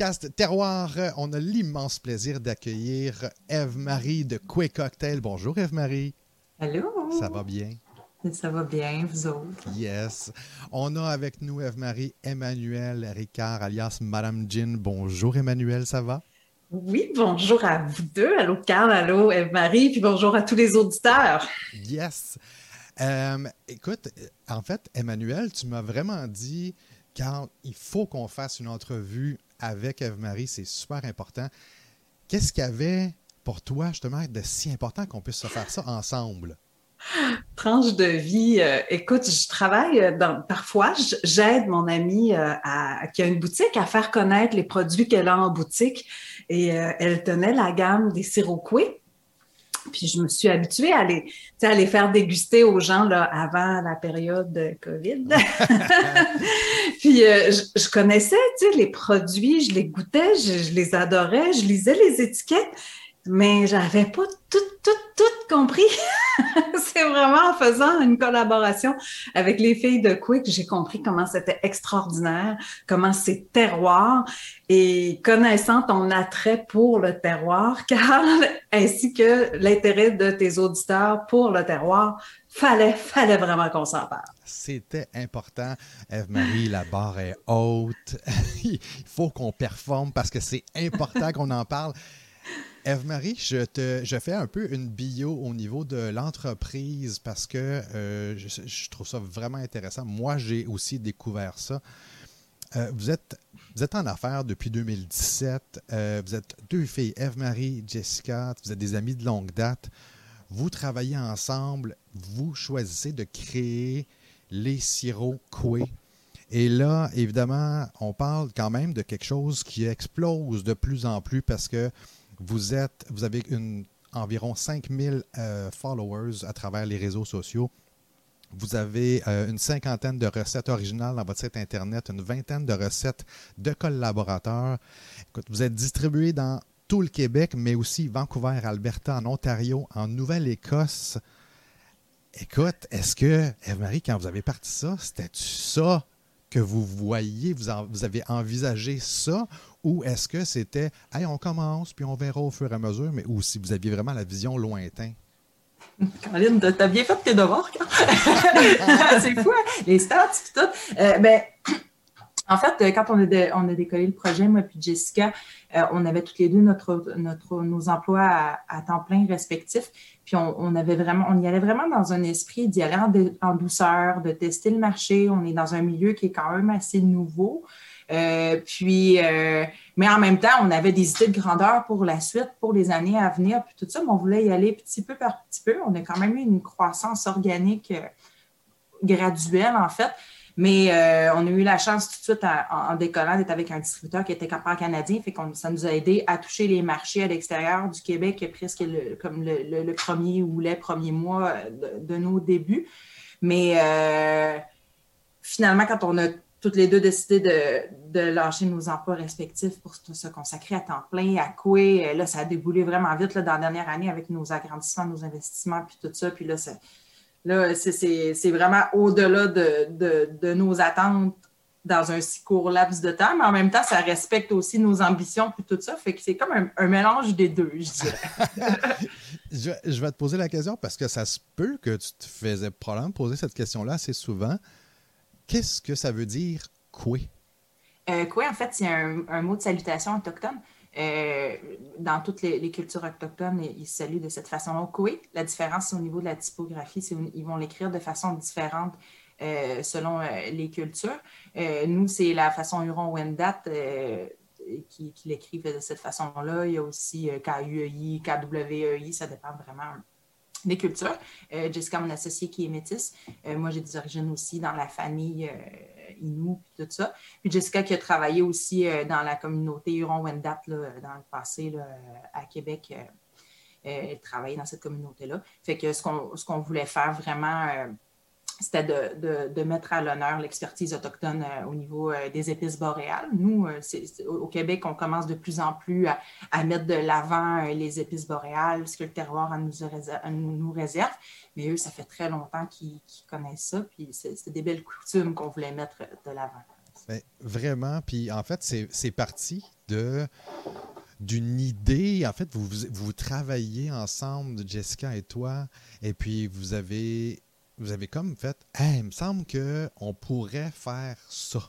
podcast Terroir. On a l'immense plaisir d'accueillir Eve-Marie de Quick Cocktail. Bonjour Eve-Marie. Allô? Ça va bien? Ça va bien, vous autres? Yes. On a avec nous Eve-Marie Emmanuel Ricard, alias Madame Jean. Bonjour Emmanuel, ça va? Oui, bonjour à vous deux. Allô Carl, allô Eve-Marie, puis bonjour à tous les auditeurs. Yes. Euh, écoute, en fait, Emmanuel, tu m'as vraiment dit, Carl, il faut qu'on fasse une entrevue avec Eve-Marie, c'est super important. Qu'est-ce qu'il y avait pour toi, justement, de si important qu'on puisse se faire ça ensemble? Tranche de vie. Euh, écoute, je travaille euh, dans, parfois, j'aide mon amie euh, qui a une boutique à faire connaître les produits qu'elle a en boutique et elle tenait la gamme des siroqués. Puis je me suis habituée à les, à les faire déguster aux gens là, avant la période de COVID. Puis je, je, connaissais les produits, je les goûtais, je, je les adorais, je lisais les étiquettes mais j'avais pas tout, tout, tout compris. c'est vraiment en faisant une collaboration avec les filles de Quick j'ai compris comment c'était extraordinaire, comment c'est terroir et connaissant ton attrait pour le terroir, Carl, ainsi que l'intérêt de tes auditeurs pour le terroir, fallait, fallait vraiment qu'on s'en parle. C'était important. Eve-Marie, la barre est haute. Il faut qu'on performe parce que c'est important qu'on en parle. Eve-Marie, je, fais un peu une bio au niveau de l'entreprise parce que euh, je, trouve ça vraiment intéressant. Moi, j'ai aussi découvert ça. Euh, vous, êtes, en affaires depuis 2017. Euh, vous êtes deux filles, Eve-Marie, Jessica. Vous êtes des amis de longue date. Vous travaillez ensemble. Vous choisissez de créer les sirops Coué. Et là, évidemment, on parle quand même de quelque chose qui explose de plus en plus parce que vous, êtes, vous avez une, environ 5000 euh, followers à travers les réseaux sociaux. Vous avez euh, une cinquantaine de recettes originales dans votre site Internet, une vingtaine de recettes de collaborateurs. Écoute, vous êtes distribué dans tout le Québec, mais aussi Vancouver, Alberta, en Ontario, en Nouvelle-Écosse. Écoute, est-ce que, Eve-Marie, quand vous avez parti ça, c'était ça que vous voyez, vous, vous avez envisagé ça, ou est-ce que c'était, hey, on commence, puis on verra au fur et à mesure, mais ou si vous aviez vraiment la vision lointaine? Caroline, t'as bien fait tes devoirs, C'est fou, hein? les stats, tout. Euh, ben, en fait, euh, quand on a, décollé le projet, moi et Jessica, euh, on avait toutes les deux notre, nos emplois à, temps plein respectifs. Puis on, avait vraiment, on y allait vraiment dans un esprit d'y aller en, douceur, de tester le marché. On est dans un milieu qui est quand même assez nouveau. Euh, puis, mais en même temps, on avait des idées de grandeur pour la suite, pour les années à venir, puis tout ça, mais on voulait y aller petit peu par petit peu. On a quand même eu une croissance organique graduelle, en fait. Mais euh, on a eu la chance tout de suite en, décollant d'être avec un distributeur qui était capable canadien, fait que ça nous a aidé à toucher les marchés à l'extérieur du Québec presque comme le, premier ou les premiers mois de, nos débuts. Mais euh, finalement, quand on a toutes les deux décidé de, lâcher nos emplois respectifs pour se consacrer à temps plein, à Coué, là, ça a déboulé vraiment vite là, dans la dernière année avec nos agrandissements, nos investissements, puis tout ça. Puis là, Là, c'est vraiment au-delà de, nos attentes dans un si court laps de temps, mais en même temps, ça respecte aussi nos ambitions et tout ça. Fait que c'est comme un, mélange des deux, je dirais. je, vais te poser la question parce que ça se peut que tu te faisais probablement poser cette question-là assez souvent. Qu'est-ce que ça veut dire coué? Euh, coué, en fait, c'est un, mot de salutation autochtone. Euh, dans toutes les, cultures autochtones, ils saluent de cette façon-là. Koué, la différence au niveau de la typographie, c'est qu'ils vont l'écrire de façon différente euh, selon euh, les cultures. nous, c'est la façon Huron-Wendat qui, qui l'écrivent de cette façon-là. Il y a aussi K-U-E-I, K-W-E-I, ça dépend vraiment des cultures. Jessica, mon associée qui est métisse. moi, j'ai des origines aussi dans la famille Inou, puis tout ça. Puis Jessica qui a travaillé aussi euh, dans la communauté Huron-Wendat dans le passé à Québec. Euh, elle travaillait dans cette communauté-là. Fait que ce qu'on voulait faire vraiment, euh, c'était de, mettre à l'honneur l'expertise autochtone au niveau des épices boréales. Nous, au Québec, on commence de plus en plus à, mettre de l'avant les épices boréales, ce que le terroir nous, nous réserve. Mais eux, ça fait très longtemps qu'ils connaissent ça, puis c'est des belles coutumes qu'on voulait mettre de l'avant. Ben, vraiment. Puis en fait, c'est parti de d'une idée. En fait, vous, vous, travaillez ensemble, Jessica et toi, et puis vous avez, vous avez comme fait, il me semble qu'on pourrait faire ça.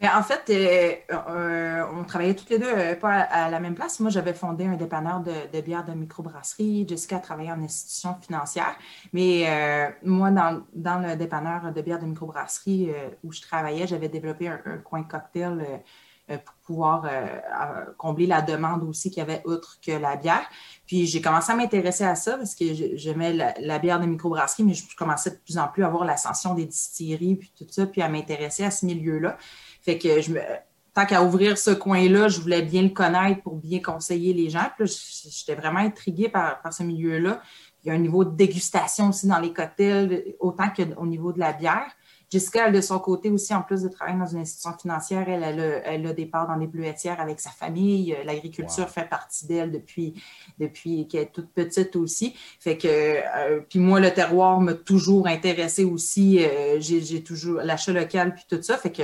En fait, euh, euh, on travaillait toutes les deux euh, pas à, la même place. Moi, j'avais fondé un dépanneur de, bière de microbrasserie. Jessica travaillait en institution financière. Mais moi, dans, le dépanneur de bière de microbrasserie où je travaillais, j'avais développé un, coin cocktail pour pouvoir combler la demande aussi qu'il y avait outre que la bière. Puis j'ai commencé à m'intéresser à ça parce que j'aimais la, bière de microbrasserie, mais je commençais de plus en plus à voir l'ascension des distilleries, puis tout ça, puis à m'intéresser à ce milieu-là. Fait que tant qu'à ouvrir ce coin-là, je voulais bien le connaître pour bien conseiller les gens. Puis j'étais vraiment intriguée par, ce milieu-là. Il y a un niveau de dégustation aussi dans les cocktails, autant qu'au niveau de la bière. Jessica, elle, de son côté aussi, en plus de travailler dans une institution financière, elle, elle, a, des parts dans les bleuetières avec sa famille. L'agriculture fait partie d'elle depuis, depuis qu'elle est toute petite aussi. Fait que, euh, puis moi, le terroir m'a toujours intéressé aussi. Euh, j'ai toujours l'achat local, puis tout ça. Fait que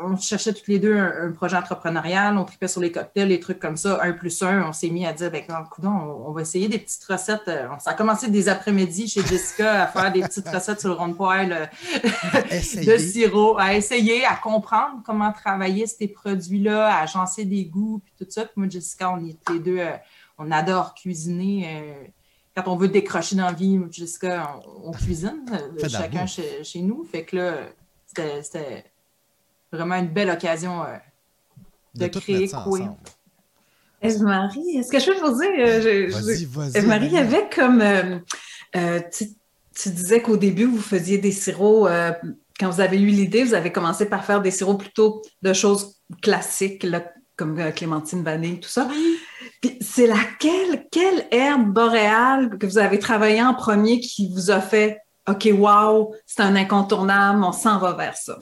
on cherchait toutes les deux un, projet entrepreneurial, on tripait sur les cocktails, les trucs comme ça, un plus un, on s'est mis à dire, ben, on, on, va essayer des petites recettes. Euh, ça a commencé des après-midi chez Jessica à faire des petites recettes sur le rond poêle euh, de sirop, à essayer, à comprendre comment travailler ces produits-là, à agencer des goûts, puis tout ça. Puis moi, Jessica, on est les deux, euh, on adore cuisiner. quand on veut décrocher dans la vie, Jessica, on, cuisine, chacun chez, chez, nous. Fait que là, c'était vraiment une belle occasion euh, de, créer quoi? Eve-Marie, est-ce que je peux vous dire, euh, Eve-Marie avait comme, euh, tu, disais qu'au début, vous faisiez des sirops, quand vous avez eu l'idée, vous avez commencé par faire des sirops plutôt de choses classiques, comme clémentine, vanille, tout ça. Puis c'est laquelle, quelle herbe boréale que vous avez travaillé en premier qui vous a fait OK, wow, c'est un incontournable, on s'en va vers ça?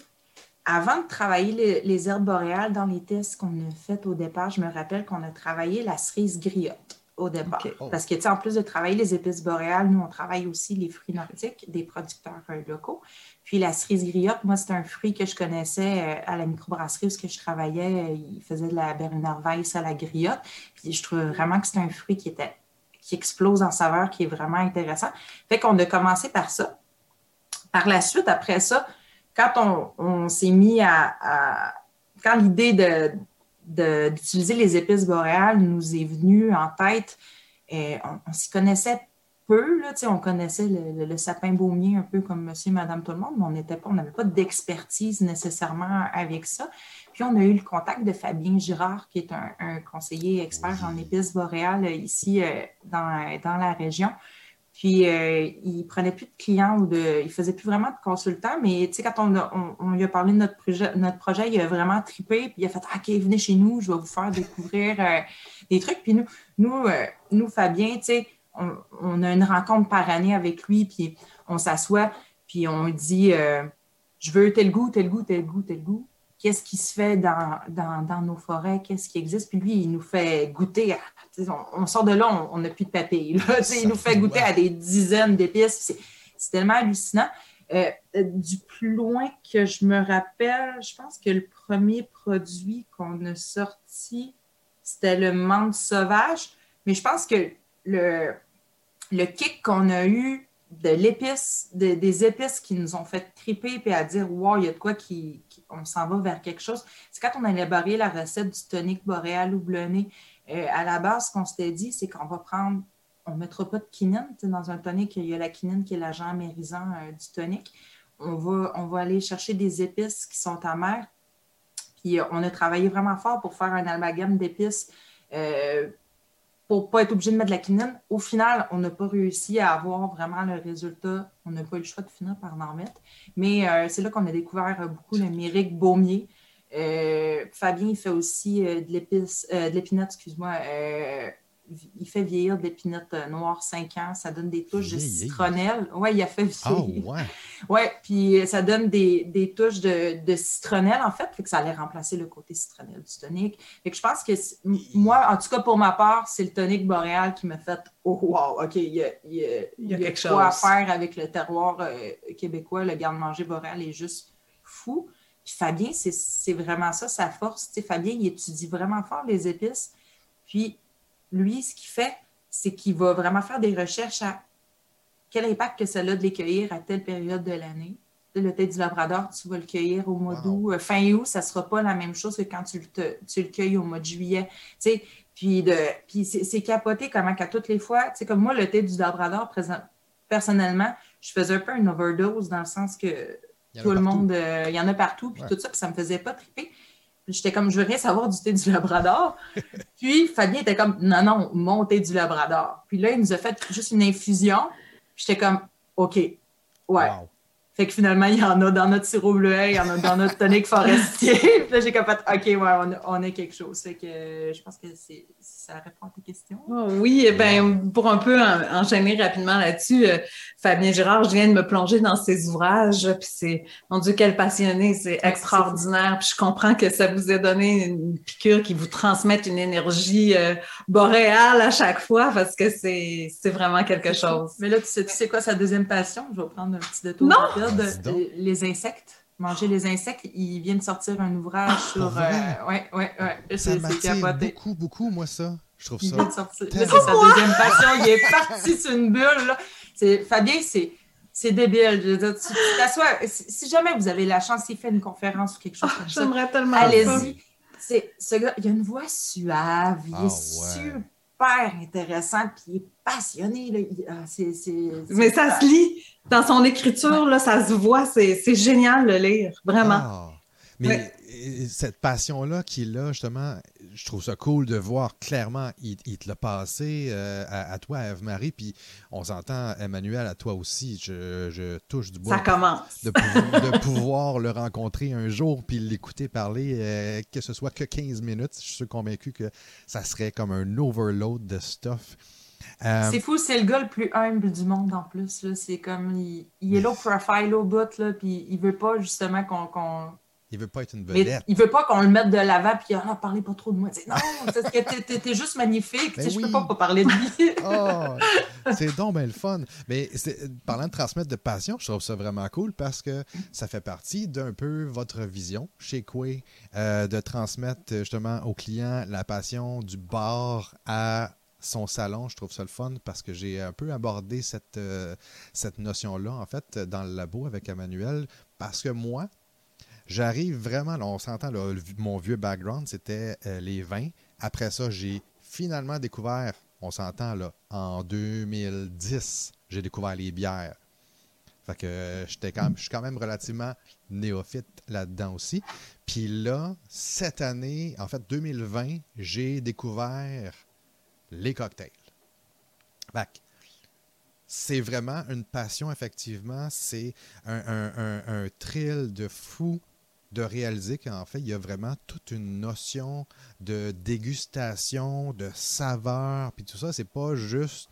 Avant de travailler les, herbes boréales dans les tests qu'on a fait au départ, je me rappelle qu'on a travaillé la cerise griotte au départ. Oh. Parce que, tu sais, en plus de travailler les épices boréales, nous, on travaille aussi les fruits nordiques des producteurs euh, locaux. Puis la cerise griotte, moi, c'est un fruit que je connaissais euh, à la microbrasserie où je travaillais. Euh, il faisait de la Berliner Weiss à la griotte. Puis je trouve vraiment que c'est un fruit qui était qui explose en saveur, qui est vraiment intéressant. Fait qu'on a commencé par ça. Par la suite, après ça, quand on, s'est mis à, quand l'idée de, d'utiliser les épices boréales nous est venue en tête, euh, on, s'y connaissait peu, là, on connaissait le, sapin baumier un peu comme monsieur et madame tout le monde, mais on n'était pas, on n'avait pas d'expertise nécessairement avec ça. Puis on a eu le contact de Fabien Girard, qui est un, conseiller expert en épices boréales ici euh, dans, dans la région. Puis, euh, il prenait plus de clients ou de, il faisait plus vraiment de consultants, mais tu sais, quand on, lui a parlé de notre projet, notre projet, il a vraiment trippé, puis il a fait OK, venez chez nous, je vais vous faire découvrir euh, des trucs. Puis nous, nous, euh, nous Fabien, tu sais, on, a une rencontre par année avec lui, puis on s'assoit, puis on dit Je veux tel goût, tel goût, tel goût, tel goût qu'est-ce qui se fait dans, dans, nos forêts, qu'est-ce qui existe. Puis lui, il nous fait goûter. on, sort de là, on n'a plus de papier. il nous fait goûter à des dizaines d'épices. C'est tellement hallucinant. Euh, du plus loin que je me rappelle, je pense que le premier produit qu'on a sorti, c'était le menthe sauvage. Mais je pense que le kick qu'on a eu de l'épice, des épices qui nous ont fait triper et à dire Wow, il y a de quoi qui, on s'en va vers quelque chose. C'est quand on a élaboré la recette du tonique boréal houblonné. Euh, à la base, ce qu'on s'était dit, c'est qu'on va prendre, on ne mettra pas de quinine. Dans un tonique, il y a la quinine qui est l'agent amérisant euh, du tonique. On va, on va aller chercher des épices qui sont amères. Puis euh, on a travaillé vraiment fort pour faire un amalgame d'épices pour ne pas être obligé de mettre de la quinine. Au final, on n'a pas réussi à avoir vraiment le résultat. On n'a pas eu le choix de finir par en mettre. Mais euh, c'est là qu'on a découvert euh, beaucoup le mérique baumier. Euh, Fabien, il fait aussi de l'épice, de l'épinette, excuse-moi, il fait vieillir des pinottes euh, noires 5 ans. Ça donne des touches de citronnelle. Oui, il a fait vieillir. Oh, ouais. ouais, puis euh, ça donne des, touches de, citronnelle, en fait, fait que ça allait remplacer le côté citronnelle du tonique. Fait que je pense que moi, en tout cas pour ma part, c'est le tonique boréal qui m'a fait Oh wow, OK, il y a, quelque chose à faire avec le terroir euh, québécois. Le garde-manger boréal est juste fou. Puis Fabien, c'est vraiment ça, sa force. Tu sais, Fabien, il étudie vraiment fort les épices. Puis lui, ce qu'il fait, c'est qu'il va vraiment faire des recherches à quel impact que ça a de les cueillir à telle période de l'année. Le thé du Labrador, tu vas le cueillir au mois d'août. Euh, fin août, ça ne sera pas la même chose que quand tu le, tu le cueilles au mois de juillet. Tu sais, puis, de, puis c'est capoté comment qu'à toutes les fois, tu sais, comme moi, le thé du Labrador, personnellement, je faisais un peu une overdose dans le sens que tout le monde, euh, il y en a partout, puis tout ça, puis ça me faisait pas triper. J'étais comme, je veux rien savoir du thé du Labrador. puis Fabien était comme, non, non, mon thé du Labrador. Puis là, il nous a fait juste une infusion. J'étais comme, OK, ouais. Fait que finalement, il y en a dans notre sirop bleuet, il y en a dans notre tonique forestier. puis là, j'ai comme fait, OK, ouais, on a, on a quelque chose. Fait que euh, je pense que c'est ça répond à tes questions. Oh, oui, eh ben, pour un peu enchaîner rapidement là-dessus, euh, Fabien Girard, je viens de me plonger dans ses ouvrages, puis c'est, mon Dieu, quel passionné, c'est extraordinaire. Puis je comprends que ça vous ait donné une piqûre qui vous transmette une énergie euh, boréale à chaque fois, parce que c'est, vraiment quelque chose. Mais là, tu sais, tu sais quoi sa deuxième passion? Je vais prendre un petit détour. Non! Les insectes manger les insectes. Il vient de sortir un ouvrage ah, sur. Euh, ouais, ouais, ouais. Ça m'attire beaucoup, beaucoup, moi, ça. Je trouve ça. Il vient de sortir. C'est sa deuxième passion. Il est parti sur une bulle. Là. Fabien, c'est. C'est débile. Je veux tu, si jamais vous avez la chance, il fait une conférence ou quelque chose comme ça. J'aimerais tellement. Allez-y. Ce gars, il a une voix suave, il ah, est super intéressant, puis il est passionné. Ah, Mais ça se lit dans son écriture, là, ça se voit, c'est génial de lire, vraiment. Ah. mais cette passion-là qu'il a, justement, je trouve ça cool de voir clairement, il, te l'a passé euh, à, toi, à Eve-Marie, puis on s'entend, Emmanuel, à toi aussi. Je, touche du bois. Ça commence. De, pouvoir le rencontrer un jour, puis l'écouter parler, euh, que ce soit que 15 minutes. Je suis convaincu que ça serait comme un overload de stuff. Euh, c'est fou, c'est le gars le plus humble du monde en plus. C'est comme, il, est low profile au bout, là, puis il veut pas justement qu'on il veut pas être une vedette. il veut pas qu'on le mette de l'avant puis ah, parlez pas trop de moi. non, c'est que t'es juste magnifique. Ben je peux pas, pas parler de lui. oh, c'est donc bien le fun. Mais parlant de transmettre de passion, je trouve ça vraiment cool parce que ça fait partie d'un peu votre vision chez Quay euh, de transmettre justement aux clients la passion du bar à son salon. Je trouve ça le fun parce que j'ai un peu abordé cette, euh, cette notion-là, en fait, dans le labo avec Emmanuel. Parce que moi, J'arrive vraiment, on s'entend, mon vieux background, c'était euh, les vins. Après ça, j'ai finalement découvert, on s'entend, là, en 2010, j'ai découvert les bières. Fait que euh, je suis quand même relativement néophyte là-dedans aussi. Puis là, cette année, en fait 2020, j'ai découvert les cocktails. Fait c'est vraiment une passion, effectivement. C'est un, un, thrill de fou de réaliser qu'en fait, il y a vraiment toute une notion de dégustation, de saveur, puis tout ça. C'est pas juste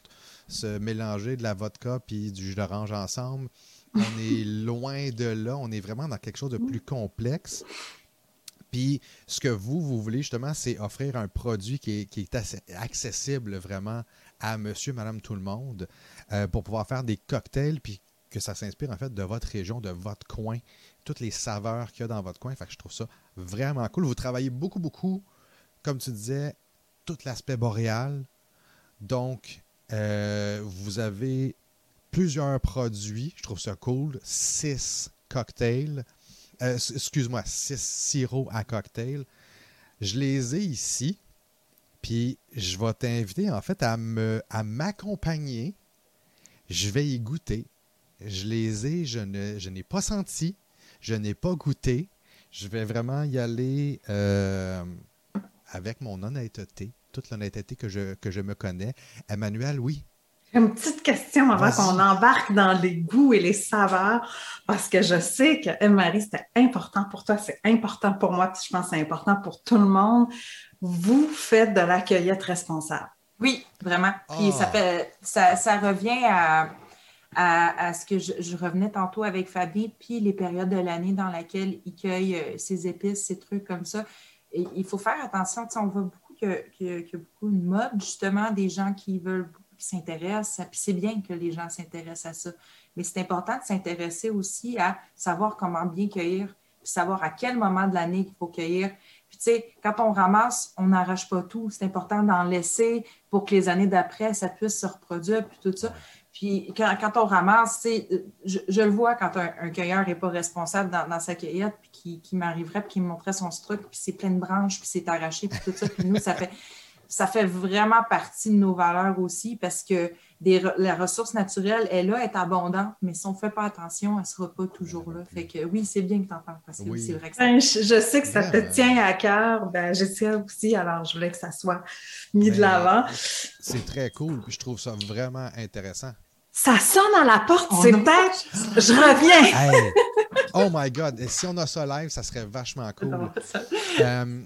se mélanger de la vodka puis du jus d'orange ensemble. On est loin de là. On est vraiment dans quelque chose de plus complexe. Puis ce que vous, vous voulez justement, c'est offrir un produit qui est, accessible vraiment à monsieur, madame, tout le monde euh, pour pouvoir faire des cocktails puis que ça s'inspire en fait de votre région, de votre coin toutes les saveurs qu'il y a dans votre coin. Fait je trouve ça vraiment cool. Vous travaillez beaucoup, beaucoup, comme tu disais, tout l'aspect boréal. Donc, euh, vous avez plusieurs produits. Je trouve ça cool. Six cocktails. Euh, excuse-moi, six sirops à cocktail. Je les ai ici. Puis je vais t'inviter en fait à à m'accompagner. Je vais y goûter. Je les ai, je je n'ai pas senti. Je n'ai pas goûté. Je vais vraiment y aller euh, avec mon honnêteté, toute l'honnêteté que je, que je me connais. Emmanuel, oui. Une petite question avant qu'on embarque dans les goûts et les saveurs, parce que je sais que Marie, c'était important pour toi, c'est important pour moi, je pense que c'est important pour tout le monde. Vous faites de la cueillette responsable. Oui, vraiment. Puis ça, ah. fait, ça, ça revient à à, ce que je, revenais tantôt avec Fabien, puis les périodes de l'année dans lesquelles il cueille euh, ses épices, ses trucs comme ça. Il faut faire attention, on voit beaucoup qu'il y, a beaucoup de mode, justement, des gens qui veulent, qui s'intéressent, puis c'est bien que les gens s'intéressent à ça. Mais c'est important de s'intéresser aussi à savoir comment bien cueillir savoir à quel moment de l'année il faut cueillir. Puis, tu sais, quand on ramasse, on n'arrache pas tout. C'est important d'en laisser pour que les années d'après, ça puisse se reproduire, puis tout ça. Puis quand, on ramasse, je, je, le vois quand un, cueilleur n'est pas responsable dans, sa cueillette, puis qui, m'arriverait, puis qui me montrait son truc, puis c'est plein de branches, puis c'est arraché, puis tout ça. Puis nous, ça fait, ça fait vraiment partie de nos valeurs aussi parce que la ressource naturelle est là, est abondante, mais si on ne fait pas attention, elle ne sera pas toujours là. Fait que oui, c'est bien que tu en parles parce que c'est vrai que ça... Ben, je, sais que ça te tient à cœur, ben, Jessica aussi, alors je voulais que ça soit mis de ben, l'avant. C'est très cool, je trouve ça vraiment intéressant. Ça sonne à la porte, c'est peut-être. Je reviens. Oh my God. Et si on a ça live, ça serait vachement cool. Euh,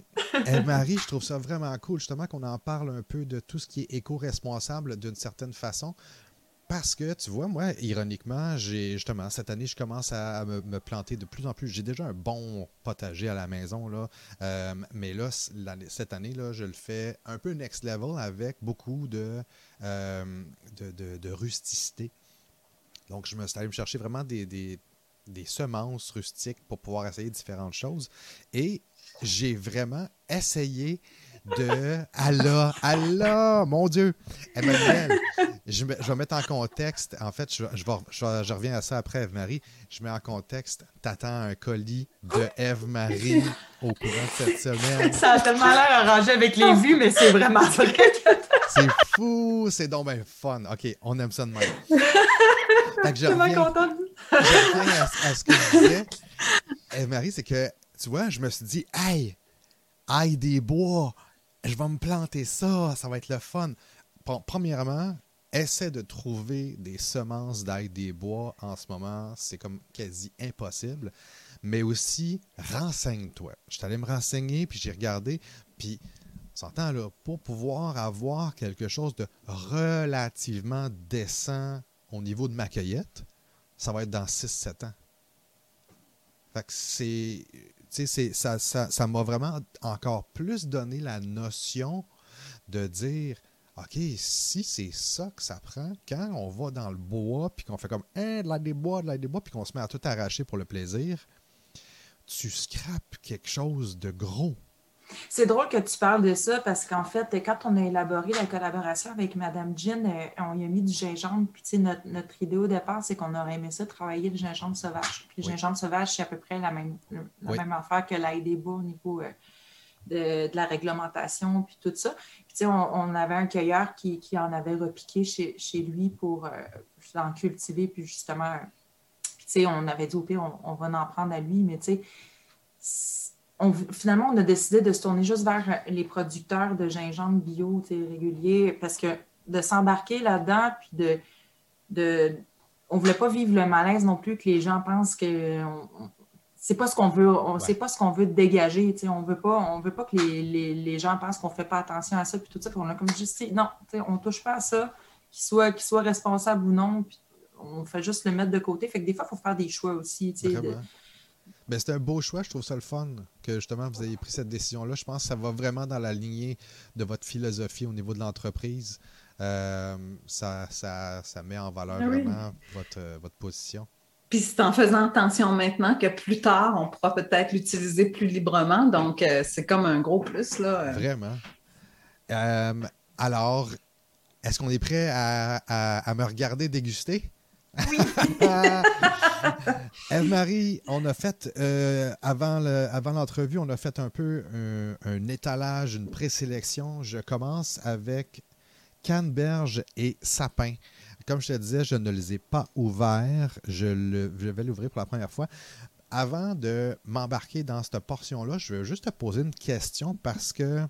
Marie, je trouve ça vraiment cool, justement, qu'on en parle un peu de tout ce qui est éco-responsable d'une certaine façon. Parce que, tu vois, moi, ironiquement, j'ai justement, cette année, je commence à me, planter de plus en plus. J'ai déjà un bon potager à la maison, là. Euh, mais là, cette année, là, je le fais un peu next level avec beaucoup de, euh, de, rusticité. Donc, je me suis allé me chercher vraiment des, semences rustiques pour pouvoir essayer différentes choses. Et j'ai vraiment essayé de. Allah, Allah, mon Dieu! Emmanuel, je, je vais mettre en contexte. En fait, je, je, je, reviens à ça après, Eve-Marie. Je mets en contexte. T'attends un colis de Eve-Marie au courant de cette semaine. Ça a tellement l'air arrangé avec les vues, mais c'est vraiment ça que C'est fou! C'est donc bien fun. OK, on aime ça de même. je contente. Je reviens à, à, ce que je disais. Eve-Marie, c'est que, tu vois, je me suis dit, hey, aïe des bois, je vais me planter ça, ça va être le fun. Premièrement, essaie de trouver des semences d'ail des bois en ce moment, c'est comme quasi impossible. Mais aussi, renseigne-toi. Je suis allé me renseigner, puis j'ai regardé, puis on s'entend là, pour pouvoir avoir quelque chose de relativement décent au niveau de ma cueillette, ça va être dans 6-7 ans. Fait que c'est ça, ça, m'a vraiment encore plus donné la notion de dire OK, si c'est ça que ça prend, quand on va dans le bois, puis qu'on fait comme hein, de la des bois, de la des puis qu'on se met à tout arracher pour le plaisir, tu scrapes quelque chose de gros. C'est drôle que tu parles de ça parce qu'en fait, quand on a élaboré la collaboration avec Mme Jean, euh, on y a mis du gingembre. Puis, notre, notre idée au départ, c'est qu'on aurait aimé ça travailler le gingembre sauvage. Puis, le gingembre sauvage, c'est à peu près la même, la même affaire que l'ail des au niveau euh, de, la réglementation, puis tout ça. Puis, on, on, avait un cueilleur qui, en avait repiqué chez, chez lui pour euh, en cultiver, puis justement, puis, on avait dit au pire, on, on va en prendre à lui, mais tu sais, finalement, on a décidé de se tourner juste vers les producteurs de gingembre bio réguliers parce que de s'embarquer là-dedans, puis de, de. On ne voulait pas vivre le malaise non plus que les gens pensent que. c'est pas ce qu'on veut, on, pas ce qu'on veut dégager. On veut pas, on veut pas que les, gens pensent qu'on ne fait pas attention à ça, puis tout ça. on a comme juste dit, non, on ne touche pas à ça, qu'il soit, qu'il soit responsable ou non, puis on fait juste le mettre de côté. Fait que des fois, il faut faire des choix aussi. De, ben, c'est un beau choix, je trouve ça le fun que justement vous ayez pris cette décision-là. Je pense que ça va vraiment dans la lignée de votre philosophie au niveau de l'entreprise. Euh, ça, ça, ça, met en valeur ah vraiment votre, votre position. Puis c'est en faisant attention maintenant que plus tard, on pourra peut-être l'utiliser plus librement. Donc, euh, c'est comme un gros plus. Là. Vraiment. Euh, alors, est-ce qu'on est prêt à, à, à me regarder déguster? Oui. Eve-Marie, on a fait, euh, avant, l'entrevue, on a fait un peu un, étalage, une présélection. Je commence avec canneberge et sapin. Comme je te disais, je ne les ai pas ouverts. Je, vais l'ouvrir pour la première fois. Avant de m'embarquer dans cette portion-là, je veux juste te poser une question parce que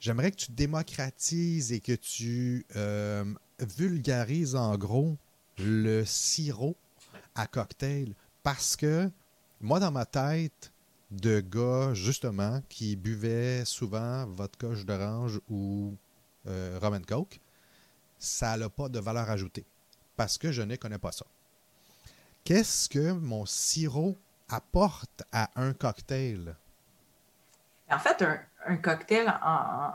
j'aimerais que tu démocratises et que tu euh, vulgarises en gros le sirop à cocktail parce que moi, dans ma tête de gars, justement, qui buvait souvent vodka d'orange ou euh, rum coke, ça n'a pas de valeur ajoutée parce que je ne connais pas ça. Qu'est-ce que mon sirop apporte à un cocktail? En fait, un, cocktail, en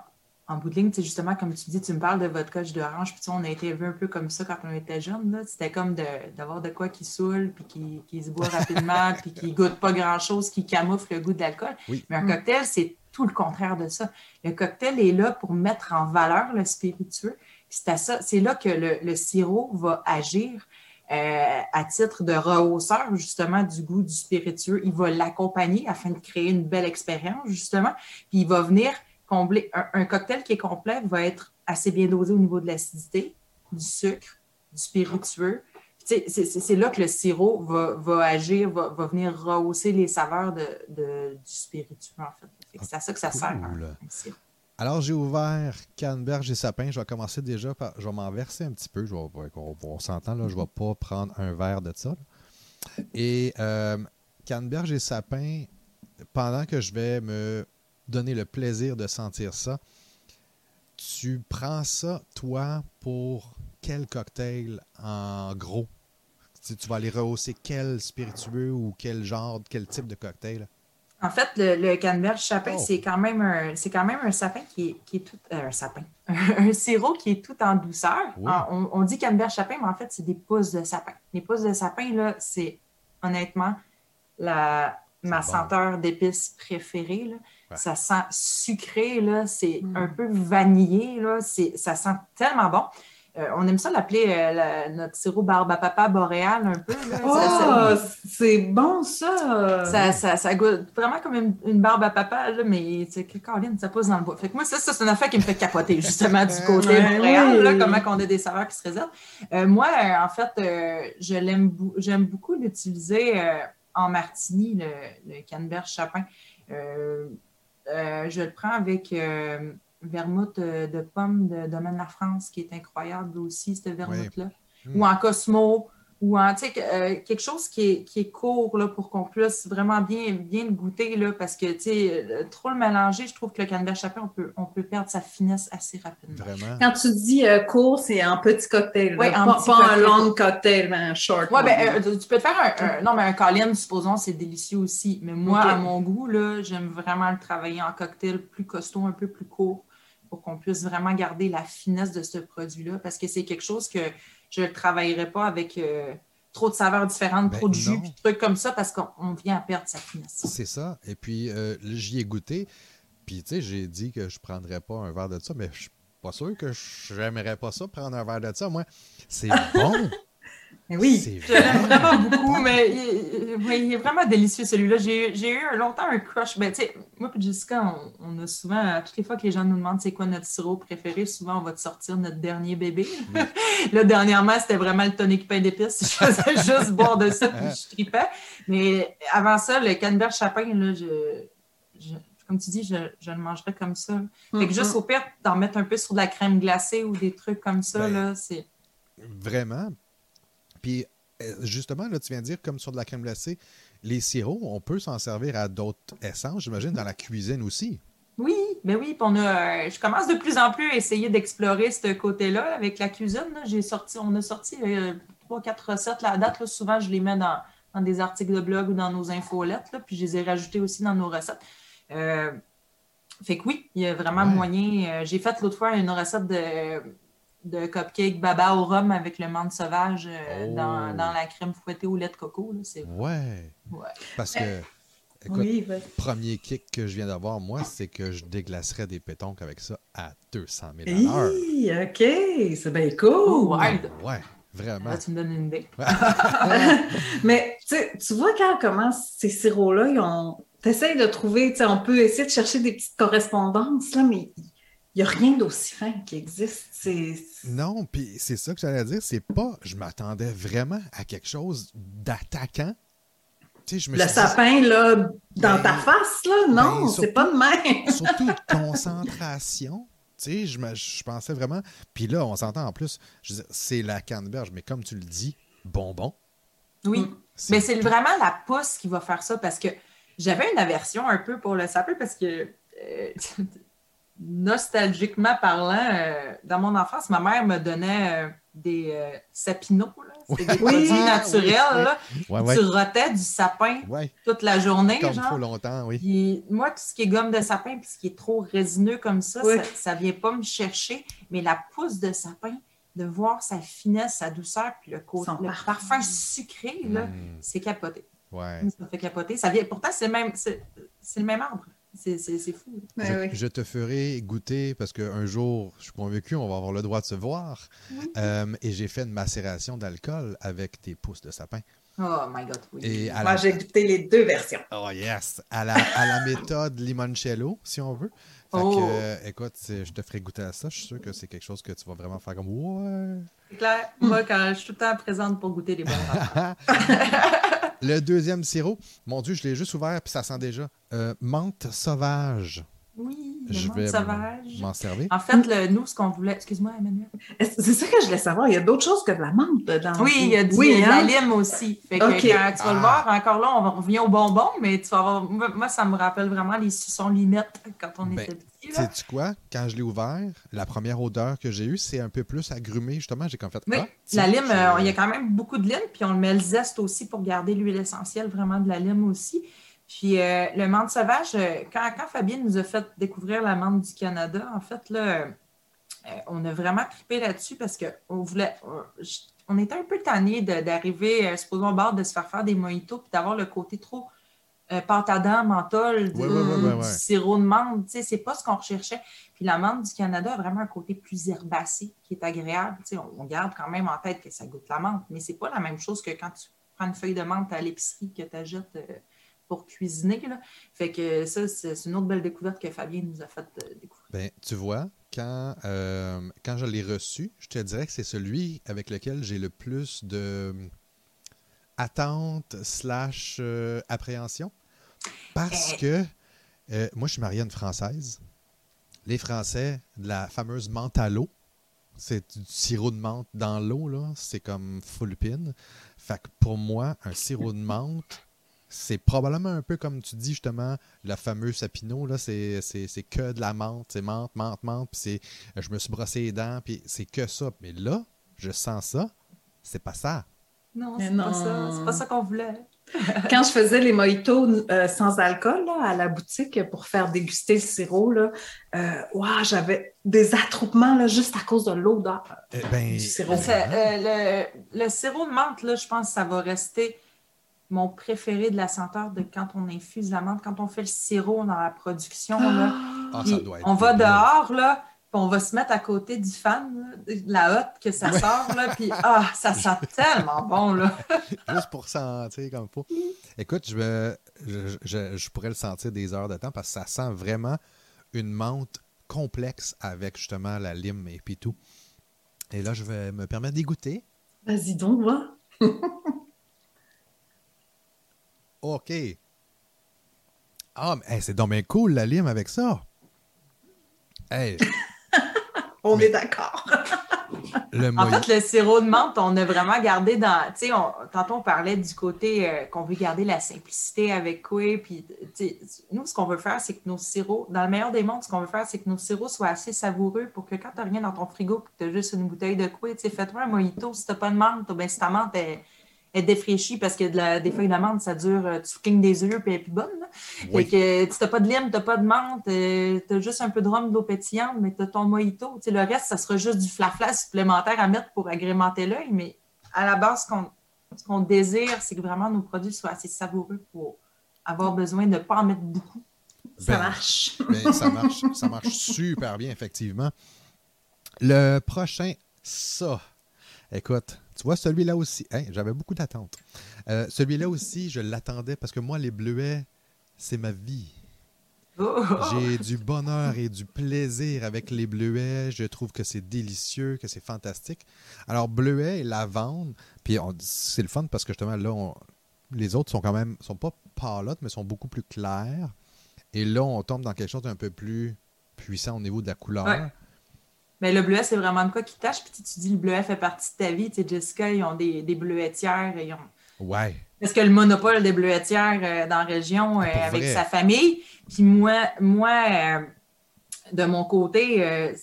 bout de ligne, justement, comme tu dis, tu me parles de votre coach d'orange, puis on a été un peu comme ça quand on était jeune. C'était comme d'avoir de, quoi qui saoule, puis qui, qui se boit rapidement, puis qui goûte pas grand-chose, qui camoufle le goût de l'alcool. Mais un mm. cocktail, c'est tout le contraire de ça. Le cocktail est là pour mettre en valeur le spiritueux. C'est là que le, sirop va agir euh, à titre de rehausseur, justement, du goût du spiritueux. Il va l'accompagner afin de créer une belle expérience, justement. Puis il va venir combler. Un, cocktail qui est complet va être assez bien dosé au niveau de l'acidité, du sucre, du spiritueux. C'est là que le sirop va, agir, va, venir rehausser les saveurs de, du spiritueux, en fait. C'est à ça que ça sert, un sirop. Alors, j'ai ouvert canneberge et sapin. Je vais commencer déjà par. Je vais m'en verser un petit peu. Je vais, on, s'entend, là. Je ne vais pas prendre un verre de ça. Et euh, canneberge et sapin, pendant que je vais me donner le plaisir de sentir ça, tu prends ça, toi, pour quel cocktail en gros? Tu, tu vas aller rehausser quel spiritueux ou quel genre, quel type de cocktail? En fait, le, le canneberge sapin, oh. c'est quand même un, c'est quand même un sapin qui est, tout, euh, un sapin, un sirop qui est tout en douceur. on, dit canneberge sapin, mais en fait, c'est des pousses de sapin. Les pousses de sapin, là, c'est honnêtement la, ma senteur d'épices préférée. Ça sent sucré, là, c'est mm. un peu vanillé, là, ça sent tellement bon. Euh, on aime ça l'appeler euh, notre sirop barbe à papa boréal un peu. oh, c'est bon ça. Ça, ça! goûte vraiment comme une, barbe à papa, là, mais Caroline, ça pousse dans le bois. Fait que moi, ça, c'est une affaire qui me fait capoter justement du côté boréal, comment on a des saveurs qui se réservent. Euh, moi, en fait, je l'aime j'aime beaucoup l'utiliser en martini, le, le canneberge chapin. Je le prends avec vermouth euh, de, pommes de Domaine La France, qui est incroyable aussi, cette vermouth-là. Hmm. Ou en Cosmo, ou en euh, quelque chose qui est, qui est court là, pour qu'on puisse vraiment bien, bien le goûter. Là, parce que euh, trop le mélanger, je trouve que le canneberge chapin, on peut, on peut perdre sa finesse assez rapidement. Vraiment. Quand tu dis court, c'est un petit cocktail. Oui, pas, un long cocktail, mais un short. Oui, ben, tu peux te faire un, Non, mais un Colin, supposons, c'est délicieux aussi. Mais moi, à mon goût, j'aime vraiment le travailler en cocktail plus costaud, un peu plus court pour qu'on puisse vraiment garder la finesse de ce produit-là, parce que c'est quelque chose que je ne travaillerai pas avec euh, trop de saveurs différentes, ben trop de jus, puis trucs comme ça, parce qu'on vient à perdre sa finesse. C'est ça. Et puis, euh, j'y ai goûté, puis tu sais, j'ai dit que je ne prendrais pas un verre de ça, mais je suis pas sûr que j'aimerais pas ça, prendre un verre de ça. Moi, c'est bon. Oui, je l'aime vraiment beaucoup, mais il, est vraiment délicieux celui-là. J'ai eu longtemps un crush. Ben, moi et Jessica, on, a souvent, toutes les fois que les gens nous demandent c'est quoi notre sirop préféré, souvent on va te sortir notre dernier bébé. là, dernièrement, c'était vraiment le tonic pain d'épices. Je faisais juste boire de ça puis je tripais. Mais avant ça, le canneberge chapin, là, je, comme tu dis, je, le mangerais comme ça. Fait que juste mm-hmm. au pire, d'en mettre un peu sur de la crème glacée ou des trucs comme ça, ben, là, c'est. Vraiment. Puis, euh, justement, là, tu viens de dire, comme sur de la crème glacée, les sirops, on peut s'en servir à d'autres essences, j'imagine, dans la cuisine aussi. Oui, mais ben oui, on a, je commence de plus en plus à essayer d'explorer ce côté-là avec la cuisine. J'ai sorti, on a sorti euh, trois, quatre recettes. La date, souvent, je les mets dans, des articles de blog ou dans nos infolettes, puis je les ai rajoutées aussi dans nos recettes. Euh, fait que oui, il y a vraiment moyen. J'ai fait l'autre fois une recette de de cupcake baba au rhum avec le menthe sauvage euh, oh. dans, la crème fouettée au lait de coco. C'est... Ouais. Parce que, écoute, premier kick que je viens d'avoir, moi, c'est que je déglacerais des pétonques avec ça à 200 000 Oui, OK, c'est bien cool. Oh, ouais. Vraiment. Là, tu me donnes une idée. Mais tu vois, quand on commence ces sirops-là, tu essaies de trouver, on peut essayer de chercher des petites correspondances, là, mais n'y a rien d'aussi fin qui existe. Non, puis c'est ça que j'allais dire. C'est pas. Je m'attendais vraiment à quelque chose d'attaquant. le sapin, là, dans ta ben, face, là, non, ben, c'est pas de même. surtout de concentration. Tu sais, je, je, pensais vraiment. Puis là, on s'entend en plus, c'est la canneberge, mais comme tu le dis, bonbon. Oui. Mais c'est vraiment la pousse qui va faire ça parce que j'avais une aversion un peu pour le sapin parce que. Euh, nostalgiquement parlant, euh, dans mon enfance, ma mère me donnait des sapinots. C'est des produits naturels. tu rotais du sapin toute la journée. Comme genre. longtemps, oui. moi, tout ce qui est gomme de sapin puis ce qui est trop résineux comme ça, ça ne vient pas me chercher. Mais la pousse de sapin, de voir sa finesse, sa douceur, puis le, parfum sucré, mm. c'est capoté. Ça fait capoter. Ça vient, pourtant, c'est, même, c'est, le même arbre. C'est, fou. Je, te ferai goûter parce qu'un jour, je suis convaincu, on va avoir le droit de se voir. Euh, et j'ai fait une macération d'alcool avec tes pousses de sapin. Oh my God, oui. Moi, j'ai goûté les deux versions. Oh yes! À la, à la méthode limoncello, si on veut. Fait que, oh. euh, écoute, je te ferai goûter à ça. Je suis sûr que c'est quelque chose que tu vas vraiment faire comme Ouais! C'est clair. Moi, quand je suis tout le temps présente pour goûter les bonnes Le deuxième sirop, mon Dieu, je l'ai juste ouvert puis ça sent déjà. Euh, menthe sauvage. Oui, je vais sauvage. m'en servir. En fait, le, nous, ce qu'on voulait. Excuse-moi, Emmanuel. C'est ça que je voulais savoir. Il y a d'autres choses que de la menthe dedans. Oui, il y a du, de la hein? lime aussi. Fait que tu vas le voir, encore là, on revient au bonbon, mais tu vas avoir. Moi, ça me rappelle vraiment les suçons limettes quand on ben, était petit. Sais-tu quoi? Quand je l'ai ouvert, la première odeur que j'ai eue, c'est un peu plus agrumé. Justement, j'ai comme fait. Oui, ah, la lime, euh, il y a quand même beaucoup de lime, puis on le met le zeste aussi pour garder l'huile essentielle vraiment de la lime aussi. Puis euh, le menthe sauvage, euh, quand, quand Fabienne nous a fait découvrir la menthe du Canada, en fait, là, on a vraiment trippé là-dessus parce qu'on voulait. On était un peu tanné d'arriver, supposons au bord, de se faire faire des mojitos puis d'avoir le côté trop euh, pâte à dents, menthol, du, sirop de menthe. C'est pas ce qu'on recherchait. Puis la menthe du Canada a vraiment un côté plus herbacé qui est agréable. On, on, garde quand même en tête que ça goûte la menthe, mais c'est pas la même chose que quand tu prends une feuille de menthe à l'épicerie que tu achètes euh, pour cuisiner. Là. Fait que ça, c'est une autre belle découverte que Fabien nous a fait euh, découvrir. Ben, tu vois, quand, quand je l'ai reçu, je te dirais que c'est celui avec lequel j'ai le plus de attente slash euh, appréhension. Parce eh. que euh, moi, je suis marié à une Française. Les Français, la fameuse menthe à l'eau, c'est du sirop de menthe dans l'eau, là. C'est comme full pin. Fait que pour moi, un sirop de menthe, c'est probablement un peu comme tu dis justement, le fameux sapino, là, c'est, que de la menthe, c'est menthe, menthe, menthe, puis je me suis brossé les dents, puis c'est que ça. Mais là, je sens ça, c'est pas ça. Non, c'est pas ça. C'est pas ça qu'on voulait. Quand je faisais les mojitos euh, sans alcool à la boutique pour faire déguster le sirop, là, euh, j'avais des attroupements là, juste à cause de l'odeur eh ben, du sirop. Euh, le, sirop de menthe, là, je pense que ça va rester mon préféré de la senteur de quand on infuse la menthe, quand on fait le sirop dans la production. Là, ah, on va dehors, là, on va se mettre à côté du fan, de la hotte que ça sort, là, puis ah, ça sent tellement bon, là. Juste pour sentir comme il faut. Écoute, je, vais, je, pourrais le sentir des heures de temps parce que ça sent vraiment une menthe complexe avec justement la lime et puis tout. Et là, je vais me permettre d'y goûter. Vas-y donc, va. OK. Ah, mais c'est dommage cool la lime avec ça. Hey, on est d'accord. en fait, le sirop de menthe, on a vraiment gardé dans. Tu sais, tantôt, on parlait du côté euh, qu'on veut garder la simplicité avec quoi. Puis, nous, ce qu'on veut faire, c'est que nos sirops, dans le meilleur des mondes, ce qu'on veut faire, c'est que nos sirops soient assez savoureux pour que quand tu rien dans ton frigo et que tu as juste une bouteille de quoi, tu sais, fais-toi un mojito. Si tu pas de menthe, ben, si ta menthe est est défraîchie parce que de des feuilles d'amande, ça dure, euh, tu clignes des yeux puis elle est plus bonne. Et que tu n'as pas de lime, tu n'as pas de menthe, euh, tu as juste un peu de rhum, d'eau pétillante, mais tu as ton mojito. le reste, ça sera juste du flafla supplémentaire à mettre pour agrémenter l'œil. Mais à la base, ce qu'on désire, c'est que vraiment nos produits soient assez savoureux pour avoir besoin de ne pas en mettre beaucoup. ça ben, marche. Ben, ça marche. Ça marche super bien, effectivement. Le prochain, ça. Écoute, tu vois, celui-là aussi, j'avais beaucoup d'attentes. Euh, celui-là aussi, je l'attendais parce que moi, les bleuets, c'est ma vie. Oh! J'ai du bonheur et du plaisir avec les bleuets. Je trouve que c'est délicieux, que c'est fantastique. Alors, bleuets et lavande, puis c'est le fun parce que justement, là, les autres sont quand même, sont pas pâlottes, mais sont beaucoup plus clairs. Et là, on tombe dans quelque chose d'un peu plus puissant au niveau de la couleur. Mais le bleuet, c'est vraiment de quoi qui tâche. Puis tu dis le bleuet fait partie de ta vie. Tu sais, Jessica, ils ont des, des bleuetières. Ils ont... Ouais. Parce que le monopole des bleuetières euh, dans la région euh, avec sa famille. Puis moi, moi de mon côté, euh,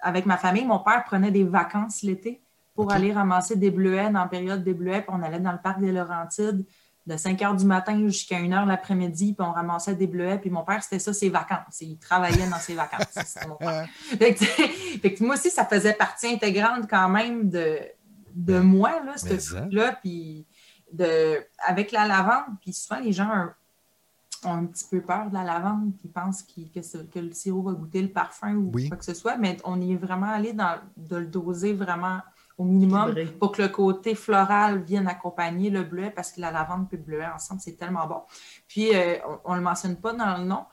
avec ma famille, mon père prenait des vacances l'été pour aller ramasser des bleuets dans la période des bleuets, puis on allait dans le parc des Laurentides de 5 heures du matin jusqu'à 1 heure l'après-midi, puis on ramassait des bleuets, puis mon père, c'était ça, ses vacances. Il travaillait dans ses vacances. C'était mon père. fait moi aussi, ça faisait partie intégrante quand même de, de moi, là, ce truc-là, puis de, avec la lavande, puis souvent les gens ont un petit peu peur de la lavande, puis pensent que, que, le sirop va goûter le parfum ou quoi que ce soit, mais on y est vraiment allé dans de le doser vraiment au minimum pour que le côté floral vienne accompagner le bleuet parce que la lavande et le bleuet ensemble, c'est tellement bon. Puis, euh, on ne le mentionne pas dans le nom,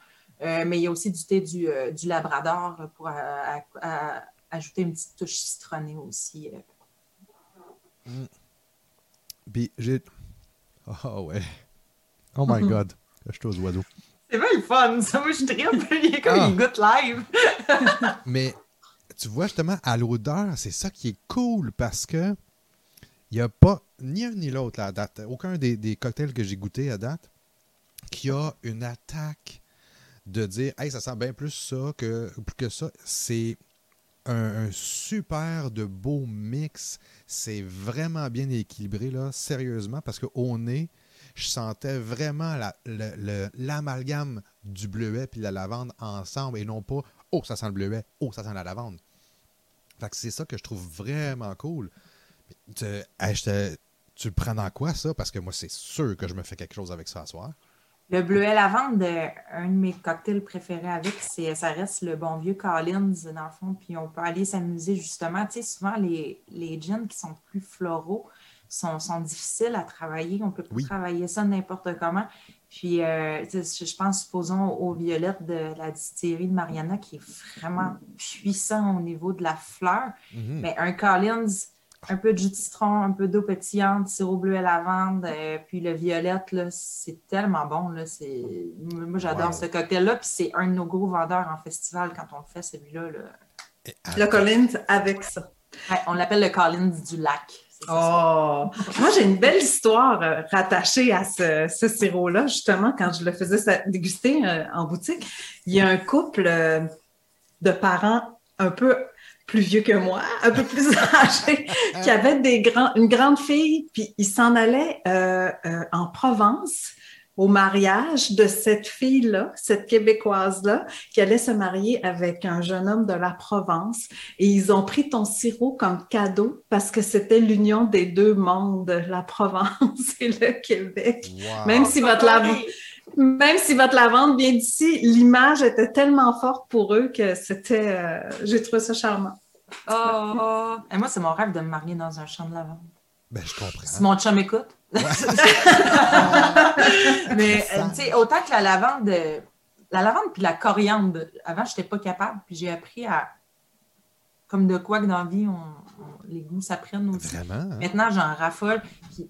euh, mais il y a aussi du thé du, euh, labrador pour ajouter une petite touche citronnée aussi. Mm. Puis, j'ai. Oh, ouais. Oh my God. Je aux oiseaux. C'est pas le fun, ça. Moi, je tripe. Il est comme ah. il goûte live. mais tu vois, justement, à l'odeur, c'est ça qui est cool parce que il n'y a pas ni un ni l'autre à date. Aucun des, cocktails que j'ai goûté à date qui a une attaque de dire Hey, ça sent bien plus ça que, que ça. C'est un, super de beau mix. C'est vraiment bien équilibré, là, sérieusement, parce qu'au nez, je sentais vraiment l'amalgame du bleuet et la lavande ensemble et non pas Oh, ça sent le bleuet, oh, ça sent la lavande c'est ça que je trouve vraiment cool. Tu, le prends dans quoi, ça? Parce que moi, c'est sûr que je me fais quelque chose avec ça ce soir. Le bleuet lavande, un de mes cocktails préférés avec, c'est ça reste le bon vieux Collins, dans le fond. Puis on peut aller s'amuser justement. Tu sais, souvent, les, les gins qui sont plus floraux sont, difficiles à travailler. On peut pas travailler ça n'importe comment. Puis, euh, je pense, supposons aux violettes de la distillerie de Mariana, qui est vraiment puissant au niveau de la fleur. Mhm. Mais un Collins, un peu de jus de citron, un peu d'eau pétillante, sirop bleu à lavande, euh, puis le violette, c'est tellement bon. Là, moi, j'adore ce cocktail-là. Puis c'est un de nos gros vendeurs en festival quand on le fait, celui-là. Le Collins avec ça. on l'appelle le Collins du lac. Oh! Moi, j'ai une belle histoire euh, rattachée à ce, sirop-là, justement, quand je le faisais déguster euh, en boutique. Il y a un couple euh, de parents un peu plus vieux que moi, un peu plus âgés, qui avait des grands, une grande fille, puis ils s'en allaient en Provence au mariage de cette fille-là, cette Québécoise-là, qui allait se marier avec un jeune homme de la Provence. Et ils ont pris ton sirop comme cadeau parce que c'était l'union des deux mondes, la Provence et le Québec. Même si votre lavande... Même si votre lavande vient d'ici, l'image était tellement forte pour eux que c'était. Euh, j'ai trouvé ça charmant. Oh! Et moi, c'est mon rêve de me marier dans un champ de lavande. Ben, je comprends. Si mon chum écoute. Mais euh, tu sais, autant que la lavande, la lavande puis la coriandre, avant, je n'étais pas capable, puis j'ai appris à. Comme de quoi que dans la vie, on, les goûts s'apprennent aussi. Vraiment? Hein? Maintenant, j'en raffole. Puis,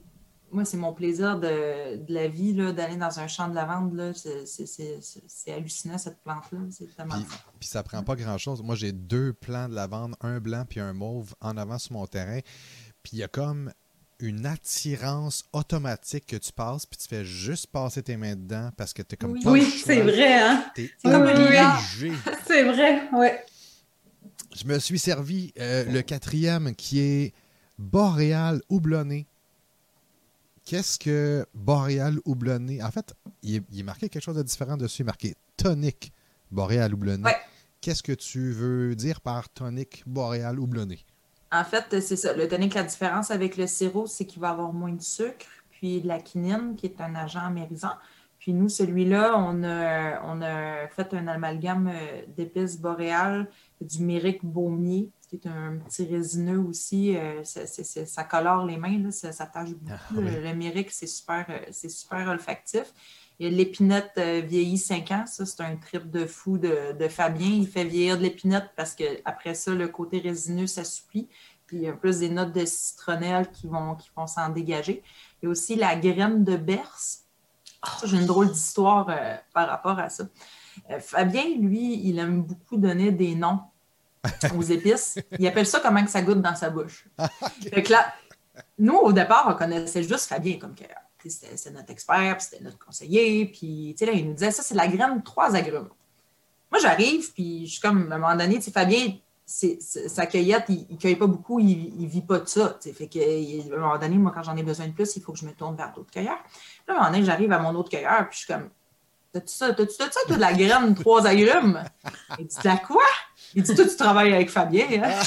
moi, c'est mon plaisir de, de la vie d'aller dans un champ de lavande. C'est hallucinant, cette plante-là. C'est tellement puis, puis ça prend pas grand-chose. Moi, j'ai deux plants de lavande, un blanc puis un mauve en avant sur mon terrain. Puis il y a comme une attirance automatique que tu passes, puis tu fais juste passer tes mains dedans parce que tu es comme Oui, oui c'est vrai, hein? T'es c'est vrai, ouais. Je me suis servi euh, le quatrième qui est Boréal houblonné. Qu'est-ce que Boréal houblonné? En fait, il est, marqué quelque chose de différent dessus. Il est marqué tonique Boréal houblonné. Qu'est-ce que tu veux dire par tonique Boréal houblonné? En fait, c'est ça. Le tonique, la différence avec le sirop, c'est qu'il va avoir moins de sucre, puis de la quinine, qui est un agent amérisant. Puis nous, celui-là, on a, on a fait un amalgame euh, d'épices boréales, du méric baumier, qui est un petit résineux aussi. Euh, ça colore les mains, là, ça, tâche beaucoup. Ah, le, le c'est super, euh, super olfactif. L'épinette euh, vieillit 5 ans, ça, c'est un trip de fou de, Fabien. Il fait vieillir de l'épinette parce qu'après ça, le côté résineux s'assouplit. Puis il y a plus des notes de citronnelle qui vont, qui vont s'en dégager. Il y a aussi la graine de berce. J'ai une drôle d'histoire euh, par rapport à ça. Euh, Fabien, lui, il aime beaucoup donner des noms aux épices. Il appelle ça comment que ça goûte dans sa bouche. Fait que là, nous, au départ, on connaissait juste Fabien comme c'était notre expert, puis c'était notre conseiller. Puis, là, il nous disait, ça, c'est la graine trois agrumes. Moi, j'arrive, puis je suis comme, à un moment donné, Fabien, sa cueillette, il ne cueille pas beaucoup, il ne vit pas de ça. Fait que, à un moment donné, moi, quand j'en ai besoin de plus, il faut que je me tourne vers d'autres cueilleurs. Là, à un moment donné, j'arrive à mon autre cueilleur, puis je suis comme, T'as-tu ça? T'as-tu ça, toi, de la graine, trois agrumes? Il dit, la quoi? Il dit, toi, tu travailles avec Fabien. Hein?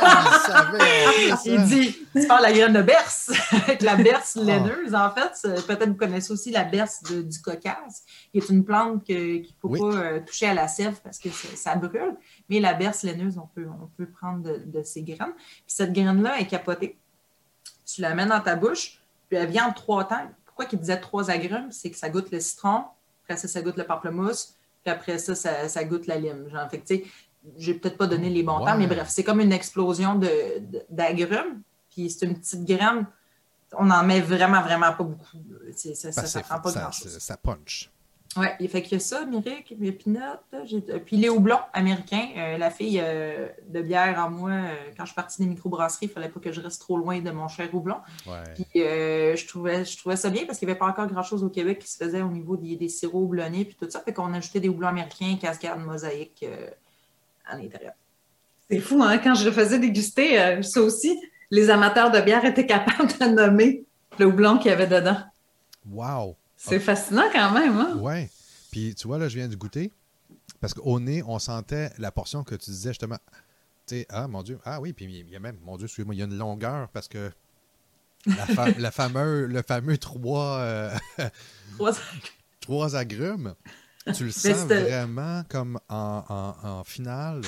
Ah, il dit, tu parles de la graine de berce, avec la berce ah. laineuse. En fait, peut-être vous connaissez aussi la berce du Caucase, qui est une plante qu'il ne faut pas euh, toucher à la sève parce que ça, brûle. Mais la berce laineuse, on peut, on peut prendre de, de ces graines. Puis cette graine-là est capotée. Tu la mets dans ta bouche, puis elle vient en trois temps. Pourquoi il disait trois agrumes? C'est que ça goûte le citron, après ça, ça goûte le pamplemousse, puis après ça, ça, goûte la lime. Genre, fait que, j'ai peut-être pas donné les bons temps, mais bref, c'est comme une explosion d'agrumes, puis c'est une petite graine. On n'en met vraiment, vraiment pas beaucoup. Ça, ça, ça, prend pas grand-chose. Ça punch. Oui, il fait que ça, Myrick, Pinot, puis Léo Blond, américain, euh, la fille euh, de bière en moi, euh, quand je suis partie des microbrasseries, il ne fallait pas que je reste trop loin de mon cher Houblon. Puis je, trouvais, je trouvais ça bien parce qu'il n'y avait pas encore grand-chose au Québec qui se faisait au niveau des, des sirops houblonnés, puis tout ça. Fait qu'on ajoutait des houblons américains, cascade, mosaïque à l'intérieur. C'est fou, hein? Quand je le faisais déguster, ça aussi, les amateurs de bière étaient capables de nommer le houblon qu'il y avait dedans. Wow! C'est fascinant quand même. Hein? Oui. Puis tu vois, là, je viens de goûter. Parce qu'au nez, on sentait la portion que tu disais justement. Tu sais, ah mon Dieu, ah oui, puis il y a même, mon Dieu, excusez-moi, il y a une longueur parce que la, fameux, le fameux trois, euh, trois... agrumes, tu le sens vraiment comme en, finale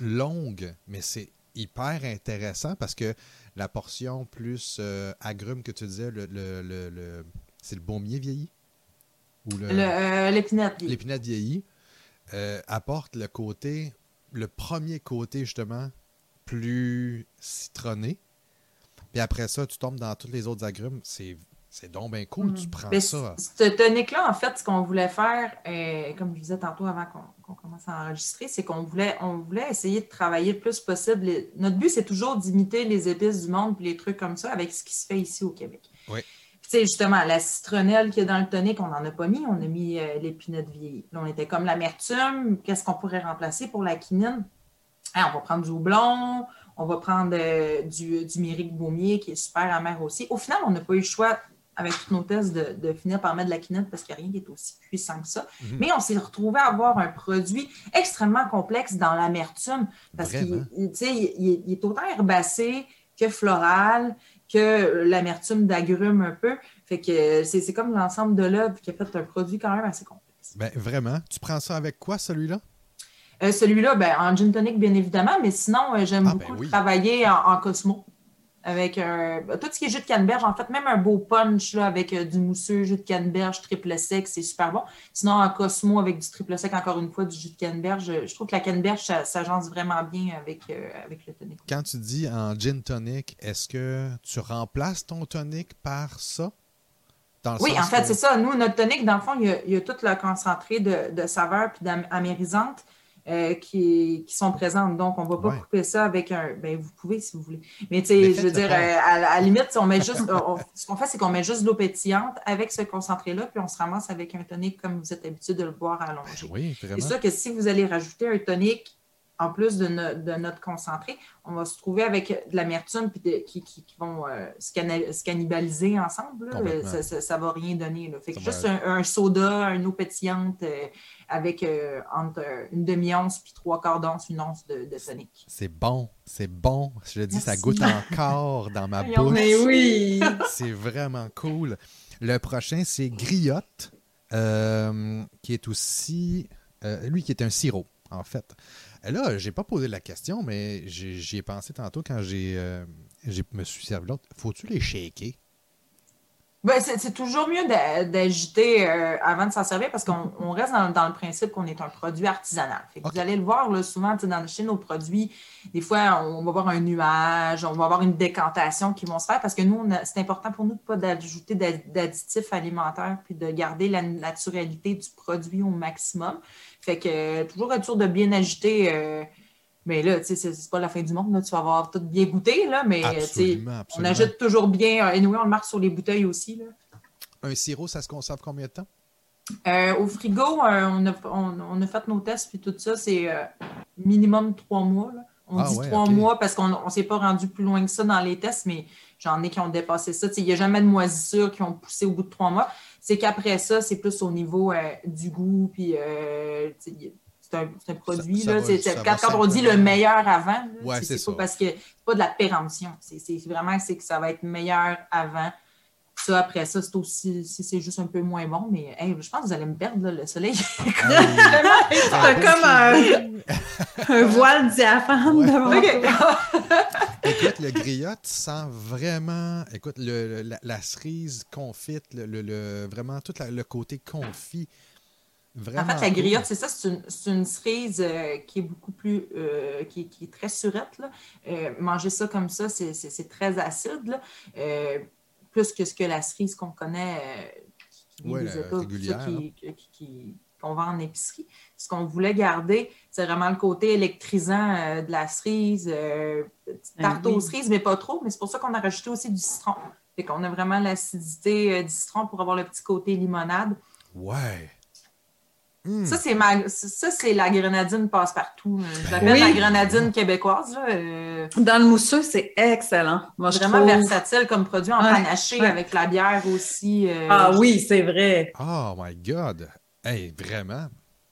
longue, mais c'est hyper intéressant parce que la portion plus euh, agrumes que tu disais, le, le c'est le baumier vieilli? Ou euh, l'épinette vieillie. L'épinette vieillie euh, apporte le côté, le premier côté justement, plus citronné. Puis après ça, tu tombes dans tous les autres agrumes. C'est c'est donc bien cool, tu mm. prends ça. Ce tonique-là, en fait, ce qu'on voulait faire, euh, comme je disais tantôt avant qu'on commence à enregistrer, c'est qu'on voulait, on voulait essayer de travailler le plus possible. Notre but, c'est toujours d'imiter les épices du monde et les trucs comme ça avec ce qui se fait ici au Québec. Oui sais, justement, la citronnelle qui est dans le tonique, on n'en a pas mis, on a mis euh, l'épinette vieillie. Là, on était comme l'amertume, qu'est-ce qu'on pourrait remplacer pour la quinine? On va prendre du houblon, on va prendre euh, du, du myrique baumier qui est super amer aussi. Au final, on n'a pas eu le choix, avec tous nos tests, de, finir par mettre de la quinine parce qu'il n'y a rien qui est aussi puissant que ça. Mhm. Mais on s'est retrouvé à avoir un produit extrêmement complexe dans l'amertume parce qu'il il, est autant herbacé que floral, que l'amertume d'agrumes un peu. Fait que c'est comme l'ensemble de l'œuvre qui a fait un produit quand même assez complexe. Ben, vraiment. Tu prends ça avec quoi, celui-là? Euh, celui-là, ben, en gin tonic, bien évidemment, mais sinon, euh, j'aime ah, ben beaucoup travailler en, Cosmo avec un, tout ce qui est jus de canneberge, en fait, même un beau punch là, avec euh, du mousseux, jus de canneberge, triple sec, c'est super bon. Sinon, en Cosmo, avec du triple sec, encore une fois, du jus de canneberge, je trouve que la canneberge, ça, ça vraiment bien avec, euh, avec le tonic. Quand tu dis en gin tonic, est-ce que tu remplaces ton tonic par ça? oui, en fait, c'est ça. Nous, notre tonic, dans le fond, il y a, tout le concentré de, de saveur puis d'amérisante. Euh, qui, sont présentes. Donc, on ne va pas couper ça avec un. Ben, vous pouvez si vous voulez. Mais tu sais, je veux dire, euh, à, la limite, on met juste. ce qu'on fait, c'est qu'on met juste de l'eau pétillante avec ce concentré-là, puis on se ramasse avec un tonique comme vous êtes habitué de le boire allongé. Oui, C'est sûr que si vous allez rajouter un tonique en plus de, notre concentré, on va se trouver avec de l'amertume qui, qui, vont euh, se, cannibaliser ensemble. Ça ne va rien donner. Là. Fait juste un, soda, une eau pétillante avec euh, entre une demi-once puis trois quarts d'once, une once de, de tonic. C'est bon, c'est bon. Je le dis, ça goûte encore dans ma bouche. Mais oui! c'est vraiment cool. Le prochain, c'est Griotte, qui est aussi... lui qui est un sirop, en fait. Là, j'ai pas posé la question, mais j'y ai pensé tantôt quand j'ai euh, me suis servi l'autre. Faut-tu les shaker? Ben, c'est toujours mieux d'agiter euh, avant de s'en servir parce qu'on reste dans, le principe qu'on est un produit artisanal. Vous allez le voir là, souvent dans, chez nos produits, des fois, on va avoir un nuage, on va avoir une décantation qui vont se faire parce que nous, c'est important pour nous de pas d'ajouter d'additifs alimentaires puis de garder la naturalité du produit au maximum. Fait que toujours être sûr de bien agiter. Euh, mais là, tu sais, c'est pas la fin du monde. Là. Tu vas avoir tout bien goûté, là, mais on agite toujours bien. Et nous, on le marque sur les bouteilles aussi. Là. Un sirop, ça se conserve combien de temps? Euh, au frigo, euh, on, a, on, a, fait nos tests puis tout ça, c'est minimum trois mois. On ah dit trois mois parce qu'on ne s'est pas rendu plus loin que ça dans les tests, mais j'en ai qui ont dépassé ça. Il n'y a jamais de moisissures qui ont poussé au bout de trois mois. C'est qu'après ça, c'est plus au niveau du goût, puis c'est un, produit. là, quand, on dit le meilleur avant, c'est pas parce que c'est pas de la péremption. C'est vraiment c'est que ça va être meilleur avant. Ça, après ça, c'est aussi si c'est juste un peu moins bon, mais je pense que vous allez me perdre, le soleil. Ah c'est comme un, voile diaphane Écoute, le griotte sent vraiment. Écoute, la, cerise confite, le, vraiment tout le côté confit en fait, la griotte, c'est ça, c'est une, cerise euh, qui est beaucoup plus, euh, qui, est très surette. Euh, manger ça comme ça, c'est très acide, plus que ce que la cerise qu'on connaît, qui, qu'on vend en épicerie. Ce qu'on voulait garder, c'est vraiment le côté électrisant de la cerise, petite ben tarte aux cerises, mais pas trop. Mais c'est pour ça qu'on a rajouté aussi du citron. Fait qu'on a vraiment l'acidité du citron pour avoir le petit côté limonade. Ouais. Hmm. Ça, c'est ma... ça, c'est la grenadine passe-partout. Je l'appelle la grenadine québécoise. Euh. Dans le mousseux, c'est excellent. Moi, je Vraiment versatile comme produit en panaché avec la bière aussi. Euh, ah oui, c'est vrai. Oh my God! Hey, vraiment?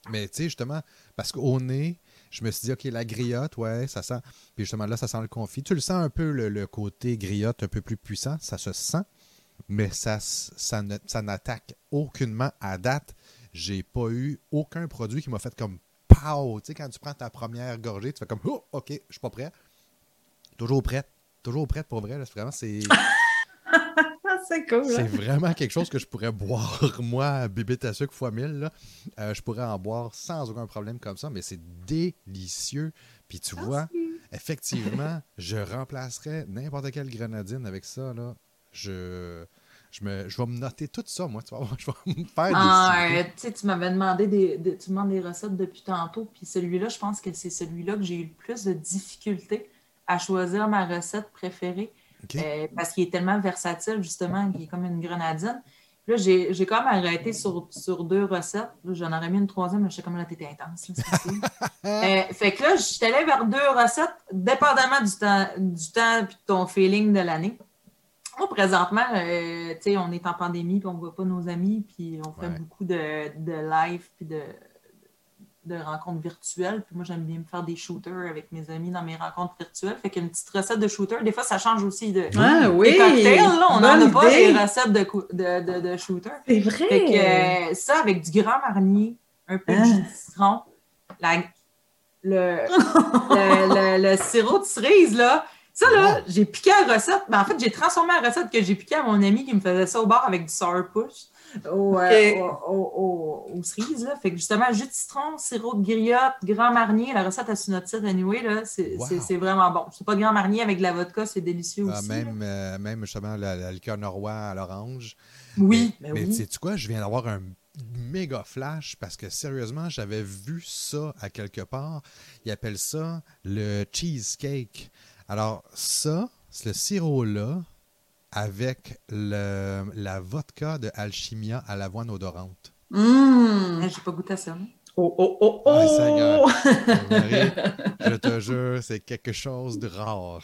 Mais tu sais, justement, parce qu'au nez, je me suis dit, OK, la griotte, ouais, ça sent. Puis justement, là, ça sent le confit. Tu le sens un peu, le, côté griotte un peu plus puissant, ça se sent, mais ça, ça, ça n'attaque aucunement à date j'ai pas eu aucun produit qui m'a fait comme pow. Tu sais, quand tu prends ta première gorgée, tu fais comme oh, OK, je suis pas prêt. Toujours prête. Toujours prête pour vrai. vraiment, c'est. c'est cool. C'est vraiment quelque chose que je pourrais boire, moi, bébé à sucre fois 1000. Euh, je pourrais en boire sans aucun problème comme ça, mais c'est délicieux. Puis tu vois, effectivement, je remplacerais n'importe quelle grenadine avec ça. Là. Je je, me, je vais me noter tout ça, moi. Tu vas je vais me faire ah, des Tu m'avais demandé des, tu demandes des recettes depuis tantôt, puis celui-là, je pense que c'est celui-là que j'ai eu le plus de difficultés à choisir ma recette préférée. Euh, parce qu'il est tellement versatile, justement, qu'il est comme une grenadine. Puis là, j'ai quand même arrêté sur, sur deux recettes. J'en aurais mis une troisième, mais je sais comme là, t'étais intense. euh, fait que là, je suis allée vers deux recettes, dépendamment du temps, du temps et de ton feeling de l'année. Moi, présentement, euh, on est en pandémie, puis on ne voit pas nos amis, puis on fait beaucoup de, de live, puis de, de rencontres virtuelles. Puis moi, j'aime bien me faire des shooters avec mes amis dans mes rencontres virtuelles. Fait qu'une petite recette de shooter, des fois, ça change aussi de ah, oui. cocktails. Là. On n'en a pas des recettes de, de, de, shooter. C'est vrai. Fait que euh, ça, avec du grand marnier, un peu de ah. citron, la, le, le, le, sirop de cerise, là, ça, là, j'ai piqué la recette. Ben, en fait, j'ai transformé la recette que j'ai piqué à mon ami qui me faisait ça au bar avec du sour push au, euh, au, au, cerise. Là. Fait que justement, jus de citron, sirop de griotte, grand marnier, la recette à sur notre site anyway, là, c'est, vraiment bon. C'est pas grand marnier avec de la vodka, c'est délicieux ah, aussi. Même, euh, même justement la, liqueur norrois à l'orange. Oui, mais, mais, sais-tu quoi? Je viens d'avoir un méga flash parce que sérieusement, j'avais vu ça à quelque part. Ils appellent ça le cheesecake. Alors, ça, c'est le sirop-là avec le, la vodka de Alchimia à l'avoine odorante. Mmh, j'ai pas goûté à ça. Oh, oh, oh, oh! je te jure, c'est quelque chose de rare.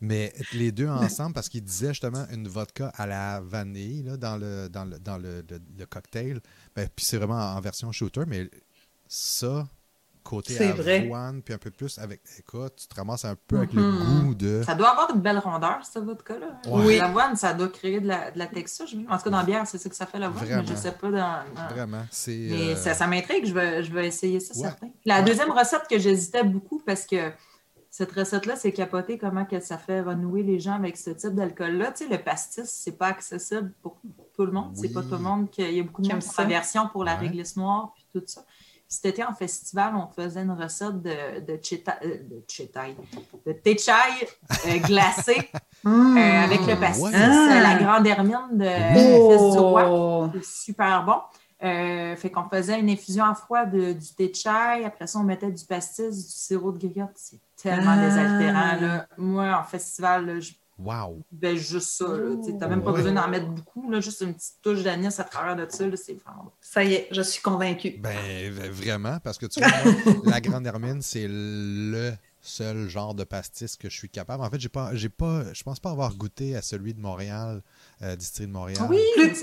Mais les deux ensemble, parce qu'il disait justement une vodka à la vanille là, dans, le, dans, le, dans le, le, cocktail, ben, puis c'est vraiment en version shooter, mais ça, côté avoine, puis un peu plus avec. Écoute, tu te ramasses un peu avec le mm-hmm. goût de. Ça doit avoir une belle rondeur, ce vodka-là. Oui. L'avoine, ça doit créer de la, de la texture. En tout cas, dans la bière, c'est ça que ça fait l'avoine, mais je ne sais pas dans. Vraiment. Mais euh, ça, ça m'intrigue, je vais, je vais essayer ça, certain. La deuxième recette que j'hésitais beaucoup parce que. Cette recette-là, c'est capoté comment que ça fait renouer les gens avec ce type d'alcool-là. Tu sais, le pastis, c'est pas accessible pour tout le monde. C'est pas tout le monde qu'il y a beaucoup de version pour la réglisse noire puis tout ça. Cet été, en festival, on faisait une recette de, de, euh, de, techai euh, glacé mmh. euh, avec le pastis, la grande hermine de oh. C'est super bon. fait qu'on faisait une infusion à froid de, du thé Après ça, on mettait du pastis, du sirop de griotte. C'est tellement ah. désaltérant. Là. Moi, en festival, je Wow! Ben, juste ça. Tu n'as même pas besoin d'en mettre beaucoup. Là, juste une petite touche d'anis à travers de ça. C'est vraiment Ça y est, je suis convaincue. Ben, vraiment, parce que tu vois, la Grande Hermine, c'est le seul genre de pastis que je suis capable. En fait, j'ai pas, j'ai pas, je pense pas avoir goûté à celui de Montréal, euh, district de Montréal. Oui, plus,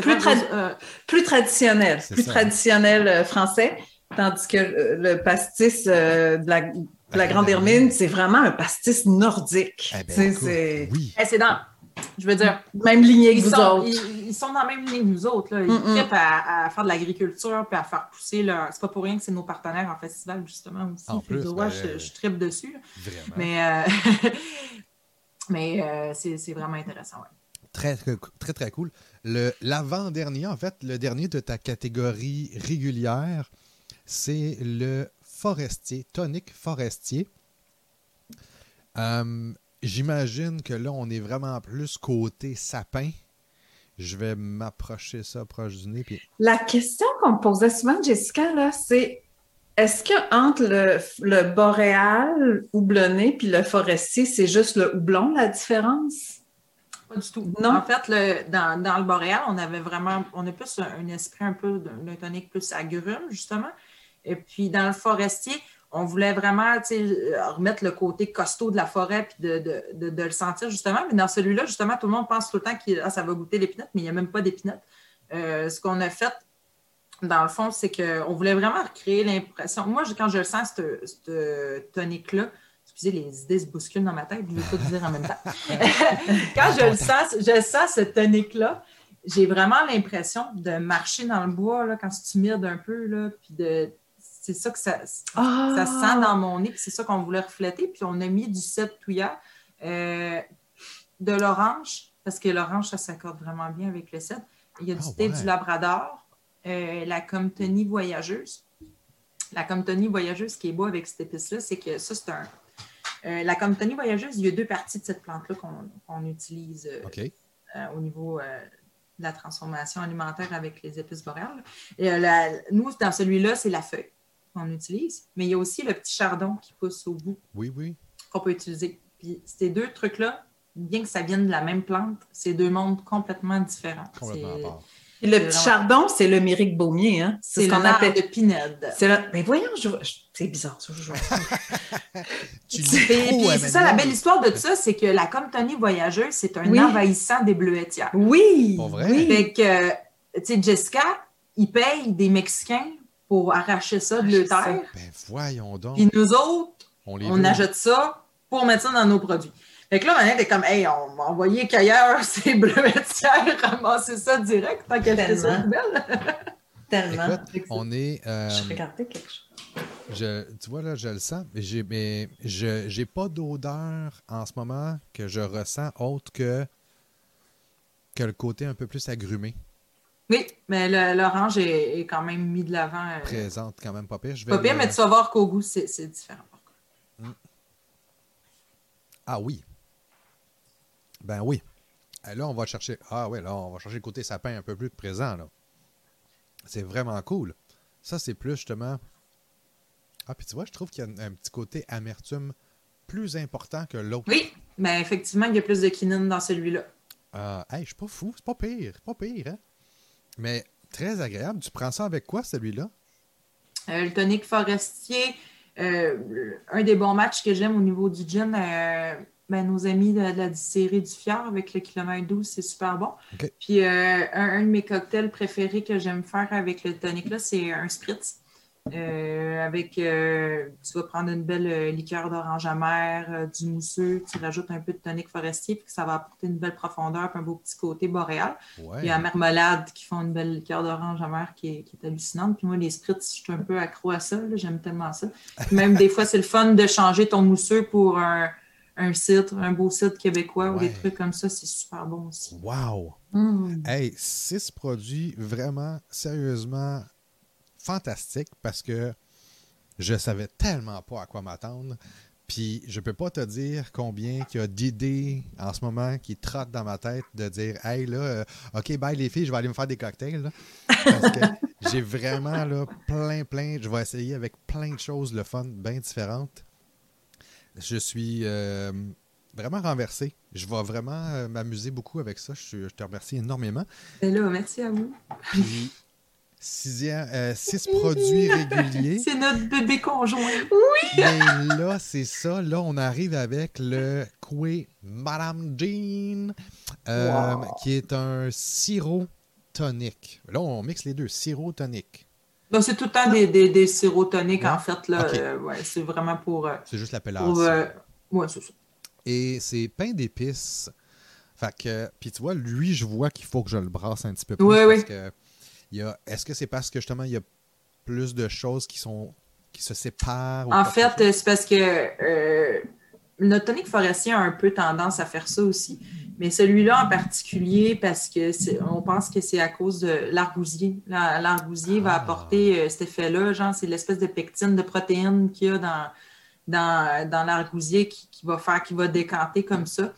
euh, plus, traditionnel, plus traditionnel euh, français, tandis que le pastis de la la Grande Hermine, c'est vraiment un pastis nordique. Eh ben, c'est oui. Eh, c'est dans, je veux dire, même lignée que sont, autres. Ils, sont dans la même ligne que nous autres. Là. Ils mm à, faire de l'agriculture puis à faire pousser. C'est pas pour rien que c'est nos partenaires en festival, justement, aussi. En plus, ben, je, je tripe dessus. Vraiment. Mais, euh, mais euh, c'est vraiment intéressant. Ouais. Très, très, très cool. L'avant-dernier, en fait, le dernier de ta catégorie régulière, c'est le forestier, tonique forestier. Euh, j'imagine que là, on est vraiment plus côté sapin. Je vais m'approcher ça proche du nez. La question qu'on me posait souvent, Jessica, là, c'est est-ce que entre le, le boréal houblonné puis le forestier, c'est juste le houblon la différence? Pas du tout. Non? En fait, le, dans, dans, le boréal, on avait vraiment, on a plus un, esprit un peu d'un tonique plus agrume, justement. Et puis, dans le forestier, on voulait vraiment remettre le côté costaud de la forêt puis de, le sentir justement. Mais dans celui-là, justement, tout le monde pense tout le temps que ah, ça va goûter l'épinette, mais il n'y a même pas d'épinette. Euh, ce qu'on a fait, dans le fond, c'est qu'on voulait vraiment recréer l'impression. Moi, quand je le sens, ce tonique-là, excusez, les idées se bousculent dans ma tête, je ne vais pas dire en même temps. quand je le sens, je sens ce tonique-là, j'ai vraiment l'impression de marcher dans le bois là, quand c'est humide un peu, là, puis de c'est ça que ça, ça sent ah! dans mon nez, c'est ça qu'on voulait refléter. Puis on a mis du cèdre touillat, euh, de l'orange, parce que l'orange, ça s'accorde vraiment bien avec le cèdre. Il y a du ah, thé du Labrador, euh, la Comptony voyageuse. La Comptony voyageuse, qui est beau avec cette épice-là, c'est que ça, c'est un. Euh, la Comptony voyageuse, il y a deux parties de cette plante-là qu'on utilise au niveau de la transformation alimentaire avec les épices boréales. Et, nous, dans celui-là, c'est la feuille qu'on utilise, mais il y a aussi le petit chardon qui pousse au bout. Oui, oui. Qu'on peut utiliser. Puis ces deux trucs-là, bien que ça vienne de la même plante, c'est deux mondes complètement différents. Complètement Et le petit chardon, c'est le myrique baumier, hein? C'est ce qu'on appelle le pinède. Mais voyons, c'est bizarre, ça. c'est ça, la belle histoire de ça, c'est que la Comptony voyageuse, c'est un envahissant des bleuetières. Oui! Pour vrai? Oui. Fait que, tu sais, Jessica, il paye des Mexicains pour arracher ça de le terre. Ben voyons donc. Puis nous autres, on, ajoute ça pour mettre ça dans nos produits. Fait que là, on est comme, hey, on m'a envoyé qu'ailleurs, c'est bleuetière, ramasser ça direct, tant qu'elle fait ça belle. Tellement. on est. Euh, je regardais quelque chose. Je, tu vois, là, je le sens, mais j'ai, mais je n'ai pas d'odeur en ce moment que je ressens autre que, que le côté un peu plus agrumé. Oui, mais l'orange est, quand même mis de l'avant. Euh, Présente quand même pas pire. Je vais pas pire, mais tu vas voir qu'au goût, c'est différent. Mm. Ah oui. Ben oui. Eh, là, on va chercher. Ah oui, là, on va chercher le côté sapin un peu plus présent. là. C'est vraiment cool. Ça, c'est plus justement. Ah, puis tu vois, je trouve qu'il y a un, petit côté amertume plus important que l'autre. Oui, mais effectivement, il y a plus de quinine dans celui-là. Ah, hey, je suis pas fou. C'est pas pire. C'est pas pire, hein? Mais très agréable. Tu prends ça avec quoi, celui-là? Euh, le tonique forestier, euh, un des bons matchs que j'aime au niveau du gin, euh, ben, nos amis de, la distillerie du Fier avec le kilomètre 12, c'est super bon. Puis un, un, de mes cocktails préférés que j'aime faire avec le tonic là, c'est un spritz. Euh, avec, euh, tu vas prendre une belle euh, liqueur d'orange amère, du mousseux, tu rajoutes un peu de tonique forestier, puis ça va apporter une belle profondeur, puis un beau petit côté boréal. Il y a la marmelade qui font une belle liqueur d'orange amère qui est, hallucinante. Puis moi, les spritz, je suis un peu accro à ça, j'aime tellement ça. même des fois, c'est le fun de changer ton mousseux pour un, un site, un beau site québécois ou des trucs comme ça, c'est super bon aussi. Wow! Mmh. Hey, six produits vraiment sérieusement fantastique parce que je savais tellement pas à quoi m'attendre. Puis je peux pas te dire combien il y a d'idées en ce moment qui trottent dans ma tête de dire Hey là, euh, OK, bye les filles, je vais aller me faire des cocktails. Parce que j'ai vraiment là, plein, plein. Je vais essayer avec plein de choses, le fun, bien différentes. Je suis euh, vraiment renversé. Je vais vraiment m'amuser beaucoup avec ça. Je, te remercie énormément. Ben là, merci à vous. Puis, Sixième, six produits réguliers. C'est notre bébé conjoint. Oui! Mais là, c'est ça. Là, on arrive avec le Coué Madame Jean, qui est un sirop tonique. Là, on mixe les deux, sirop tonique. c'est tout le temps des, des, des sirops toniques, en fait. Là, euh, ouais, c'est vraiment pour. Euh, c'est juste l'appellation. Euh, oui, c'est ça. Et c'est pain d'épices. Fait que, puis tu vois, lui, je vois qu'il faut que je le brasse un petit peu plus. Oui, oui. Que est-ce que c'est parce que justement, il y a plus de choses qui sont qui se séparent? En fait, c'est parce que notre tonique forestier a un peu tendance à faire ça aussi. Mais celui-là en particulier, parce que on pense que c'est à cause de l'argousier. L'argousier va ah. apporter euh, cet effet-là, genre c'est l'espèce de pectine, de protéines qu'il y a dans, dans, dans l'argousier qui, va faire, qui va décanter comme ça.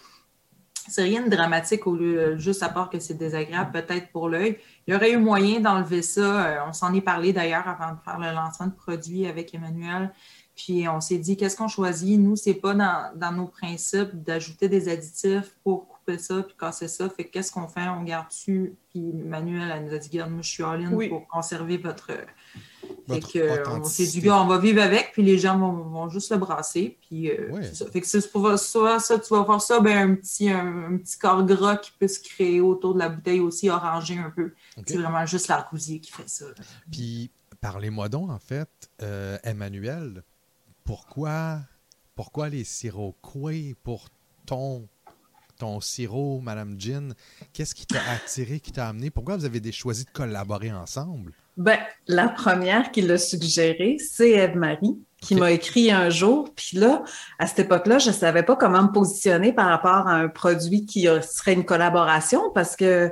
C'est rien de dramatique au lieu, juste à part que c'est désagréable peut-être pour l'œil. Il y aurait eu moyen d'enlever ça. Euh, on s'en est parlé d'ailleurs avant de faire le lancement de produits avec Emmanuel. Puis on s'est dit, qu'est-ce qu'on choisit? Nous, c'est pas dans, dans, nos principes d'ajouter des additifs pour ça, puis casser ça. Fait qu'est-ce qu'on fait? On garde dessus. Puis Manuel, elle nous a dit, garde, moi, je suis all-in pour conserver votre. Fait que, on s'est dit, on va vivre avec, puis les gens vont, juste le brasser. Puis euh, ça. Fait que c'est pour ça, ça, tu vas voir ça, ben, un, petit, un, petit corps gras qui peut se créer autour de la bouteille aussi, orangé un peu. C'est vraiment juste l'argousier qui fait ça. Puis parlez-moi donc, en fait, euh, Emmanuel, pourquoi, pourquoi les sirops pour ton ton sirop, Madame Jean, qu'est-ce qui t'a attiré, qui t'a amené? Pourquoi vous avez choisi de collaborer ensemble? Ben, la première qui l'a suggéré, c'est Eve-Marie, qui m'a écrit un jour. Puis là, à cette époque-là, je ne savais pas comment me positionner par rapport à un produit qui serait une collaboration parce que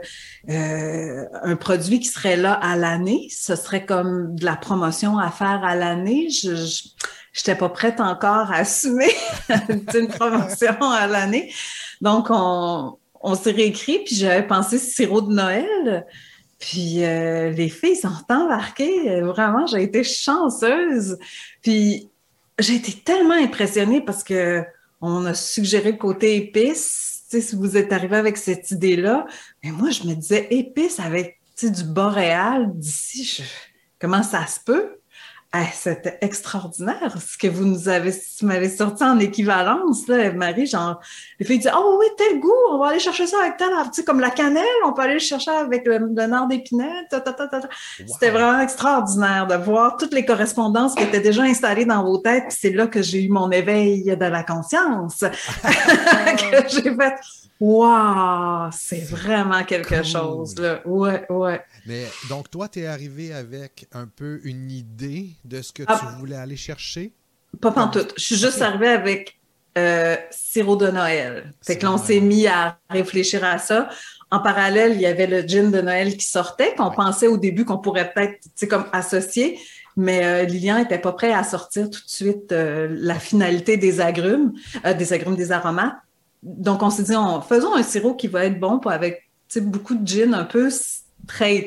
euh, un produit qui serait là à l'année, ce serait comme de la promotion à faire à l'année. Je, je n'étais pas prête encore à assumer une promotion à l'année. Donc, on, s'est réécrit, puis j'avais pensé sirop de Noël. Puis euh, les filles sont embarquées. Vraiment, j'ai été chanceuse. Puis j'ai été tellement impressionnée parce que on a suggéré le côté épice. Si vous êtes arrivé avec cette idée-là, mais moi, je me disais épice avec du boréal d'ici. Comment ça se peut? C'était extraordinaire ce que vous nous avez, m'avez sorti en équivalence, là, Marie. Genre, les filles disent Oh oui, tel goût, on va aller chercher ça avec tel, tu sais, comme la cannelle, on peut aller le chercher avec le, nord d'épinette. C'était vraiment extraordinaire de voir toutes les correspondances qui étaient déjà installées dans vos têtes. c'est là que j'ai eu mon éveil de la conscience. que j'ai fait Wow, c'est vraiment quelque chose, là. Ouais, ouais. Mais donc, toi, tu es arrivé avec un peu une idée de ce que ah. tu voulais aller chercher? Pas tout. Je suis juste arrivée avec euh, sirop de Noël. Fait que l'on s'est mis à réfléchir à ça. En parallèle, il y avait le gin de Noël qui sortait, qu'on pensait au début qu'on pourrait peut-être, tu comme associer. Mais euh, Lilian n'était pas prêt à sortir tout de suite euh, la finalité des agrumes, des agrumes, des aromates. Donc, on s'est dit, faisons un sirop qui va être bon avec beaucoup de gin un peu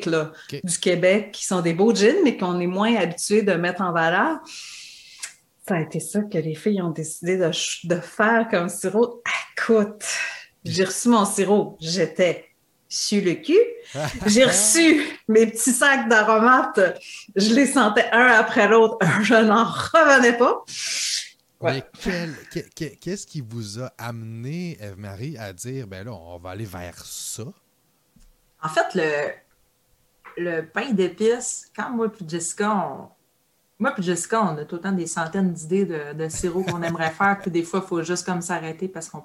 là, du Québec qui sont des beaux jeans, mais qu'on est moins habitué de mettre en valeur. Ça a été ça que les filles ont décidé de, de faire comme sirop. Écoute, j'ai reçu mon sirop, j'étais sur le cul. J'ai reçu mes petits sacs d'aromates, je les sentais un après l'autre, je n'en revenais pas. Mais qu'est-ce qui vous a amené, Eve-Marie, à dire, ben là, on va aller vers ça? En fait, le, le pain d'épices, quand moi et Jessica, on, moi et Jessica, on a tout le temps des centaines d'idées de, de sirop qu'on aimerait faire, puis des fois, il faut juste comme s'arrêter parce qu'on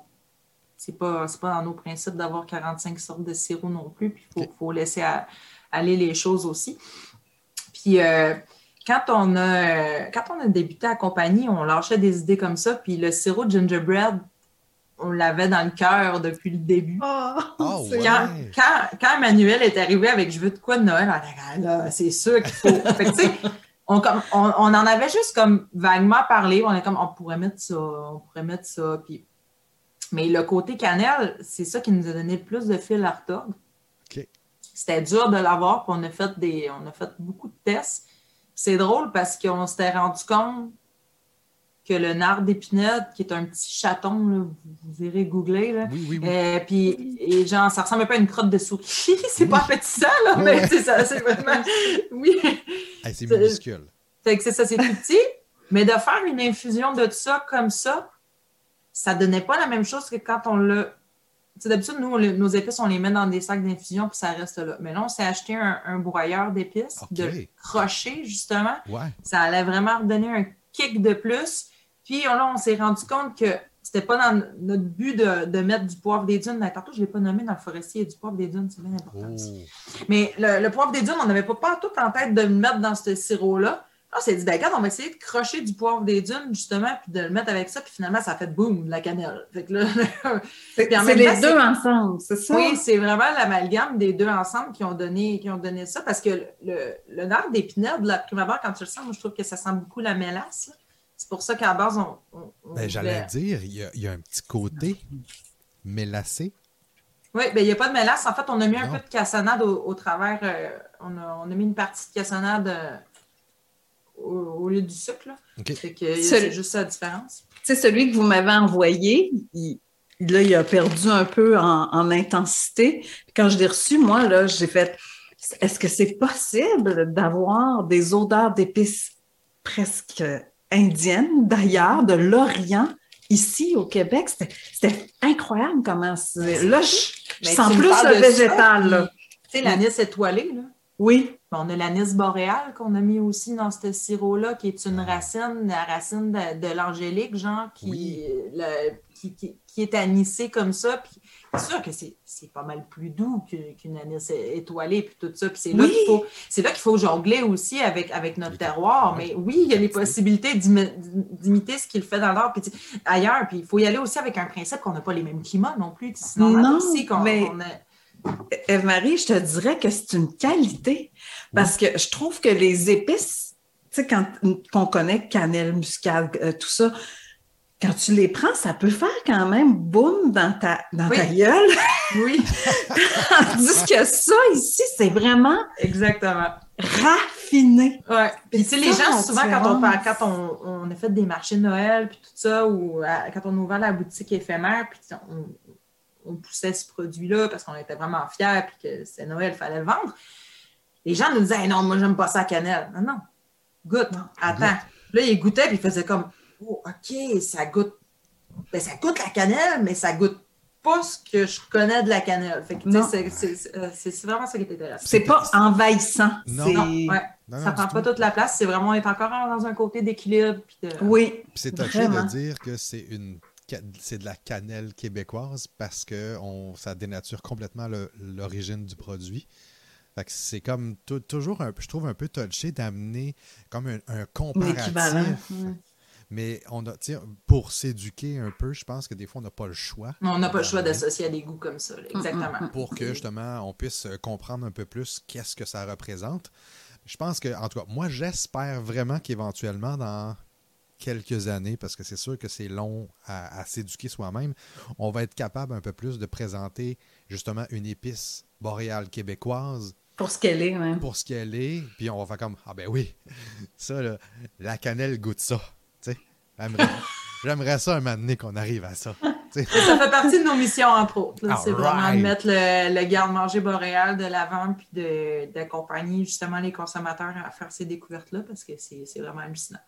c'est pas, pas dans nos principes d'avoir 45 sortes de sirop non plus, puis il faut, laisser aller les choses aussi. Puis euh, quand on a quand on a débuté à compagnie, on lâchait des idées comme ça, puis le sirop de gingerbread, on l'avait dans le cœur depuis le début. Oh, quand, Emmanuel est arrivé avec Je veux de quoi de Noël, c'est sûr qu'il faut. on, en avait juste comme vaguement parlé. On est comme on pourrait mettre ça, on pourrait mettre ça. Puis... Mais le côté cannelle, c'est ça qui nous a donné le plus de fil à retordre. C'était dur de l'avoir, puis on a fait des. On a fait beaucoup de tests. C'est drôle parce qu'on s'était rendu compte que le nard d'épinette, qui est un petit chaton, vous, irez googler. Là. Oui, oui, oui. Euh, puis, et genre, ça ressemble un peu à une crotte de souris. c'est pas appétissant, là, mais c'est ça, c'est vraiment. Oui. c'est minuscule. Fait que c'est ça, c'est tout petit. Mais de faire une infusion de ça comme ça, ça donnait pas la même chose que quand on l'a. D'habitude, nous, nos épices, on les met dans des sacs d'infusion puis ça reste là. Mais là, on s'est acheté un, broyeur d'épices, de crochet, justement. Ça allait vraiment redonner un kick de plus. Puis là, on s'est rendu compte que c'était pas dans notre but de, mettre du poivre des dunes. Tantôt, je ne l'ai pas nommé dans le forestier, du poivre des dunes, c'est bien important aussi. Oh. Mais le, poivre des dunes, on n'avait pas, pas tout en tête de le mettre dans ce sirop-là. On s'est dit, ben, regarde, on va essayer de crocher du poivre des dunes, justement, puis de le mettre avec ça, puis finalement, ça a fait boum, la cannelle. c'est les deux ensemble, c'est ça? Oui, c'est vraiment l'amalgame des deux ensemble qui ont donné, qui ont donné ça, parce que le, le nard d'épinette, la primavera, quand tu le sens, moi, je trouve que ça sent beaucoup la mélasse. C'est pour ça qu'à la base, on. ben, J'allais dire, il y, a, un petit côté mélacé. Oui, ben, il n'y a pas de mélasse. En fait, on a mis un peu de cassonade au, travers. Euh, on, a, mis une partie de cassonade euh, au, lieu du sucre. C'est juste ça la différence. C'est celui que vous m'avez envoyé. Il, là, il a perdu un peu en, en intensité. Quand je l'ai reçu, moi, là, j'ai fait est-ce que c'est possible d'avoir des odeurs d'épices presque indienne d'ailleurs, de l'Orient, ici au Québec? C'était incroyable comment c'est. Là, je, sens plus le végétal. Tu sais, l'anis étoilé, là. Oui. On a l'anis boréal qu'on a mis aussi dans ce sirop-là, qui est une racine, la racine de, l'angélique, genre, qui, qui, qui, est anisée comme ça. Puis c'est sûr que c'est pas mal plus doux qu'une anis étoilée, puis tout ça. Puis c'est là qu'il faut, là qu'il faut jongler aussi avec, avec notre terroir. Mais oui, il y a les possibilités d'imiter ce qu'il fait dans l'art, puis ailleurs. Puis il faut y aller aussi avec un principe qu'on n'a pas les mêmes climats non plus. Sinon, non, aussi qu'on mais... Eve-Marie, je te dirais que c'est une qualité parce que je trouve que les épices, tu sais, quand on connaît cannelle, muscade, euh, tout ça, quand tu les prends, ça peut faire quand même boum dans ta, dans ta gueule. Oui. Tandis que ça, ici, c'est vraiment. Exactement. Raffiné. Oui. Puis, tu sais, les gens, souvent, quand, on, quand on, on, a fait des marchés de Noël, puis tout ça, ou quand on ouvrait la boutique éphémère, puis on, on poussait ce produit-là parce qu'on était vraiment fiers, puis que c'est Noël, il fallait le vendre. Les gens nous disaient, non, moi, j'aime pas ça à cannelle. Non, non. Goûte. Attends. Là, ils goûtaient, puis ils faisaient comme, oh, OK, ça goûte. Ben, ça goûte la cannelle, mais ça goûte pas ce que je connais de la cannelle. Fait que, c'est vraiment ça qui est intéressant. C'est pas envahissant. Non, non, ouais. ça prend pas toute la place. C'est vraiment, est encore dans un côté d'équilibre. Oui. c'est touché de dire que c'est une c'est de la cannelle québécoise parce que on, ça dénature complètement l'origine du produit. C'est comme toujours un je trouve un peu touché d'amener comme un, un comparatif. Mais on a, pour s'éduquer un peu, je pense que des fois, on n'a pas le choix. On n'a pas le choix d'associer à des goûts comme ça, exactement. Pour que justement, on puisse euh, comprendre un peu plus qu'est-ce que ça représente. Je pense que, en tout cas, moi, j'espère vraiment qu'éventuellement, dans quelques années, parce que c'est sûr que c'est long à, s'éduquer soi-même, on va être capable un peu plus de présenter justement une épice boréale québécoise. Pour ce qu'elle est, oui. Pour ce qu'elle est, puis on va faire comme, ah ben oui, ça, la cannelle goûte ça. J'aimerais ça un moment donné qu'on arrive à ça. ça fait partie de nos missions, entre autres. C'est vraiment de mettre le, garde-manger boréal de l'avant puis d'accompagner justement les consommateurs à faire ces découvertes-là parce que c'est vraiment hallucinant.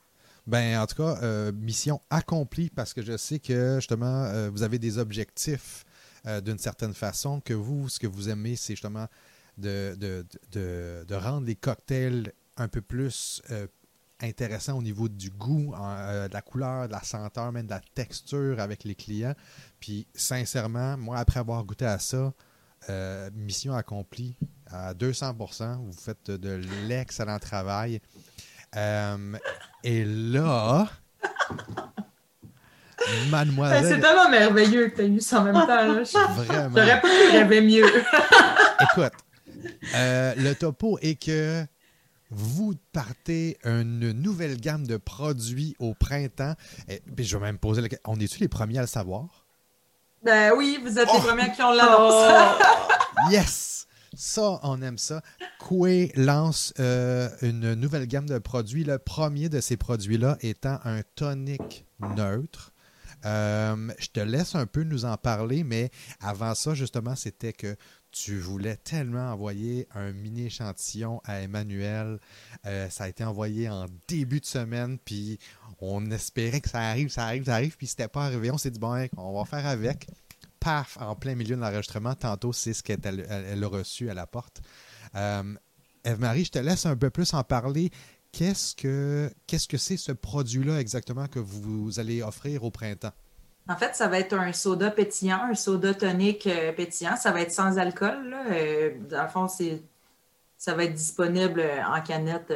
Ben, en tout cas, euh, mission accomplie parce que je sais que justement, euh, vous avez des objectifs euh, d'une certaine façon, que vous, ce que vous aimez, c'est justement de, de, de, rendre les cocktails un peu plus intéressant au niveau du goût, euh, de la couleur, de la senteur, même de la texture avec les clients. Puis sincèrement, moi, après avoir goûté à ça, euh, mission accomplie à 200%. Vous faites de l'excellent travail. Euh, et là, mademoiselle... C'est tellement merveilleux que tu as eu ça en même temps. J'aurais pas pu rêver mieux. Écoute, le topo est que vous partez une nouvelle gamme de produits au printemps. Et, puis je vais même poser la question, on est-tu les premiers à le savoir? Ben oui, vous êtes les oh! premiers qui ont l'annonce. yes! Ça, on aime ça. Coué lance euh, une nouvelle gamme de produits. Le premier de ces produits-là étant un tonic neutre. Euh, je te laisse un peu nous en parler, mais avant ça, justement, c'était que tu voulais tellement envoyer un mini échantillon à Emmanuel. Euh, ça a été envoyé en début de semaine, puis on espérait que ça arrive, ça arrive, ça arrive, puis c'était pas arrivé. On s'est dit, bon, on va faire avec. Paf, en plein milieu de l'enregistrement, tantôt, c'est ce qu'elle elle, a reçu à la porte. Euh, Eve-Marie, je te laisse un peu plus en parler. Qu'est-ce que qu'est-ce que c'est ce produit-là exactement que vous allez offrir au printemps? En fait, ça va être un soda pétillant, un soda tonique euh, pétillant. Ça va être sans alcool. Euh, dans le fond, ça va être disponible euh, en canette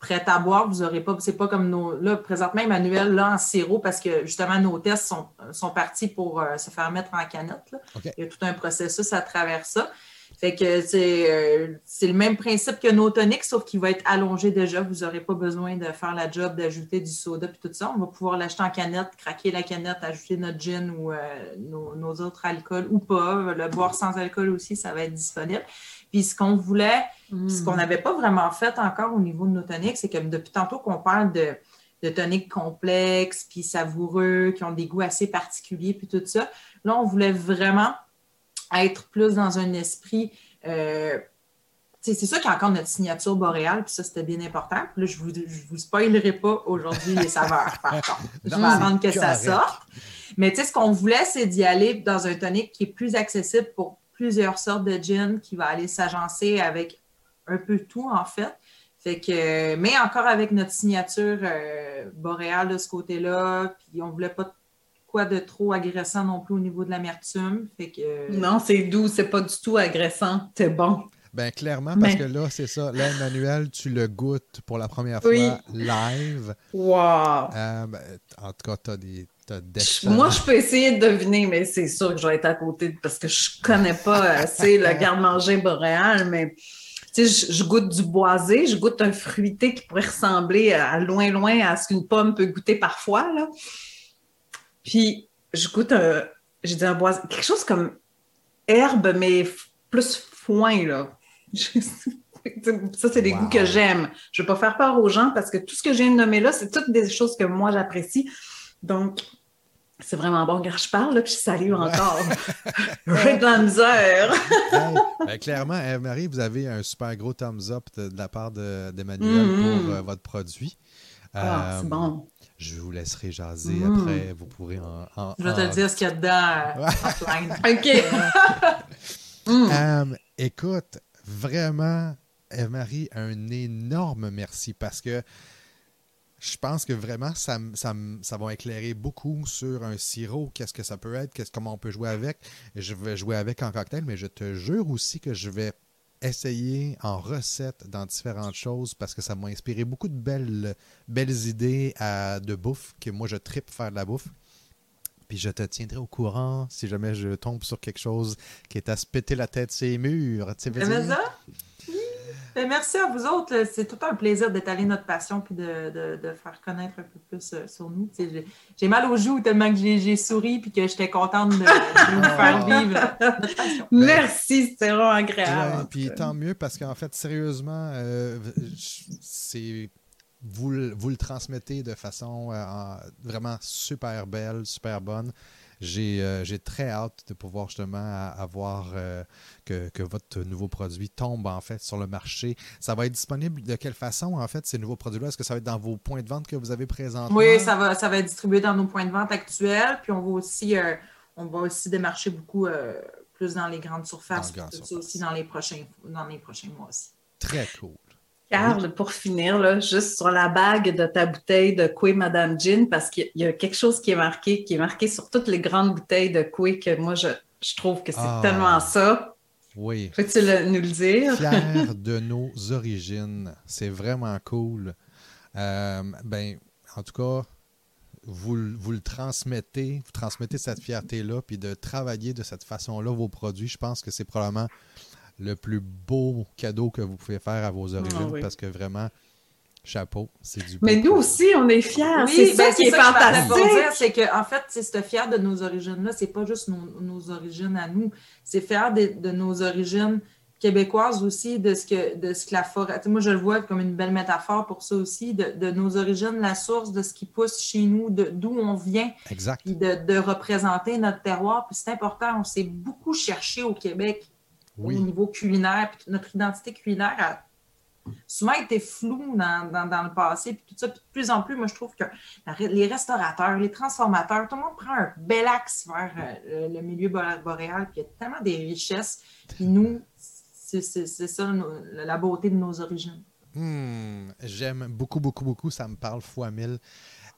prête à boire. Vous aurez pas, c'est pas comme nos. Là, présentement, Emmanuel, là, en sirop, parce que justement, nos tests sont, sont partis pour se faire mettre en canette. Il y a tout un processus à travers ça. Fait que euh, c'est le même principe que nos toniques, sauf qu'il va être allongé déjà. Vous n'aurez pas besoin de faire la job d'ajouter du soda et tout ça. On va pouvoir l'acheter en canette, craquer la canette, ajouter notre gin ou euh, nos, autres alcools ou pas. Le boire sans alcool aussi, ça va être disponible. Puis ce qu'on voulait, ce qu'on mm. n'avait pas vraiment fait encore au niveau de nos toniques, c'est que depuis tantôt qu'on parle de, de toniques complexes, puis savoureux, qui ont des goûts assez particuliers, puis tout ça, là, on voulait vraiment être plus dans un esprit. Euh, c'est ça qui a encore notre signature boréale, puis ça, c'était bien important. Puis là, je ne vous, je vous spoilerai pas aujourd'hui les saveurs, par contre. Je vais attendre que ça sorte. Mais tu sais, ce qu'on voulait, c'est d'y aller dans un tonique qui est plus accessible pour plusieurs sortes de gin, qui va aller s'agencer avec un peu tout, en fait. Fait que, mais encore avec notre signature euh, boréale de ce côté-là, puis on voulait pas quoi de trop agressant non plus au niveau de l'amertume. Fait que... Non, c'est doux, c'est pas du tout agressant. C'est bon. Ben clairement, parce que là, c'est ça. Là, Emmanuel, tu le goûtes pour la première fois live. Wow! Euh, ben, en tout cas, tu as des. Moi, je peux essayer de deviner, mais c'est sûr que je vais être à côté parce que je connais pas assez le garde-manger boréal, mais je, je, goûte du boisé, je goûte un fruité qui pourrait ressembler à loin, loin à ce qu'une pomme peut goûter parfois. Là. Puis, je goûte un, j'ai dit un bois, quelque chose comme herbe, mais plus foin, là. ça, c'est des goûts que j'aime. Je ne vais pas faire peur aux gens parce que tout ce que je viens de nommer là, c'est toutes des choses que moi, j'apprécie. Donc, c'est vraiment bon. Quand je parle, là, puis je salue encore. J'ai de la misère. Ben, clairement, marie vous avez un super gros thumbs up de, la part d'Emmanuel mm-hmm. pour euh, votre produit. Ah, c'est euh, bon. Je vous laisserai jaser hmm. après. Vous pourrez en. je vais te dire ce qu'il y a dedans. OK. Hmm. Euh, écoute, vraiment, Eve-Marie, un énorme merci parce que je pense que vraiment, ça, ça, ça, va éclairer beaucoup sur un sirop, qu'est-ce que ça peut être, qu'est-ce, comment on peut jouer avec. Je vais jouer avec en cocktail, mais je te jure aussi que je vais essayer en recette dans différentes choses parce que ça m'a inspiré beaucoup de belles, belles idées à, de bouffe, que moi je tripe faire de la bouffe. Puis je te tiendrai au courant si jamais je tombe sur quelque chose qui est à se péter la tête ses murs. Tu sais, Ben, merci à vous autres. C'est tout un plaisir d'étaler notre passion puis de, faire connaître un peu plus euh, sur nous. J'ai mal aux joues tellement que j'ai souri puis que j'étais contente de, vous faire vivre notre passion. Merci, c'était vraiment agréable. puis tant mieux parce qu'en fait, sérieusement, euh, c'est vous, vous le transmettez de façon euh, vraiment super belle, super bonne. Euh, j'ai très hâte de pouvoir justement avoir euh, que, votre nouveau produit tombe en fait sur le marché. Ça va être disponible de quelle façon en fait ces nouveaux produits-là? Est-ce que ça va être dans vos points de vente que vous avez présentement? Oui, ça va, ça va être distribué dans nos points de vente actuels. Puis on va aussi, euh, on va aussi démarcher beaucoup plus dans les grandes surfaces. aussi dans les prochains, dans les prochains mois aussi. Très cool. Carl, pour finir, là, juste sur la bague de ta bouteille de Coué Madame Gin, parce qu'il y a quelque chose qui est marqué, qui est marqué sur toutes les grandes bouteilles de Coué que moi, je, trouve que c'est ah. tellement ça. Oui. Peux-tu nous le dire? Fier de nos origines. C'est vraiment cool. Euh, ben, en tout cas, vous, vous, le transmettez, vous transmettez cette fierté-là, puis de travailler de cette façon-là vos produits, je pense que c'est probablement le plus beau cadeau que vous pouvez faire à vos origines ah parce que vraiment, chapeau, c'est du Mais nous aussi, on est fiers. c'est ça ben, qui est, fantastique. C'est qu'en en fait, c'est fier de nos origines-là, c'est pas juste nos, origines à nous, c'est fier de, nos origines québécoise aussi de ce que, de ce que la forêt. Moi, je le vois comme une belle métaphore pour ça aussi, de, nos origines, la source de ce qui pousse chez nous, d'où on vient. Exact. Puis de, représenter notre terroir. Puis c'est important, on s'est beaucoup cherché au Québec au niveau culinaire. Puis notre identité culinaire a souvent été floue dans, le passé. Puis tout ça. Puis de plus en plus, moi, je trouve que les restaurateurs, les transformateurs, tout le monde prend un bel axe vers euh, le milieu boréal. Puis il y a tellement des richesses. Puis nous, c'est ça la beauté de nos origines. Hmm, j'aime beaucoup, beaucoup, beaucoup. Ça me parle fois mille.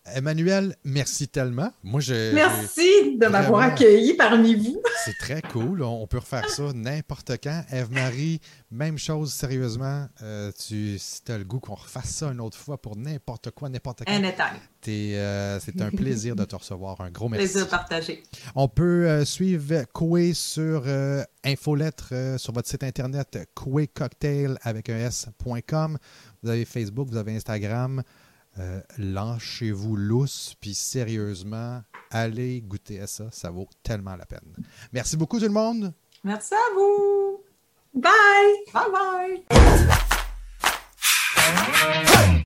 Emmanuel, merci tellement. Moi, je, merci de m'avoir accueilli parmi vous. C'est très cool. On peut refaire ça n'importe quand. Eve-Marie, même chose, sérieusement. Euh, tu, si tu as le goût qu'on refasse ça une autre fois pour n'importe quoi, n'importe quand. Euh, c'est un plaisir de te recevoir. Un gros merci. Plaisir partagé. On peut euh, suivre Coué sur Infolettre sur votre site internet couécocktail avec un S.com. Vous avez Facebook, vous avez Instagram. Euh, Lanchez-vous lousse, puis sérieusement, allez goûter à ça. Ça vaut tellement la peine. Merci beaucoup tout le monde. Merci à vous. Bye. Bye bye.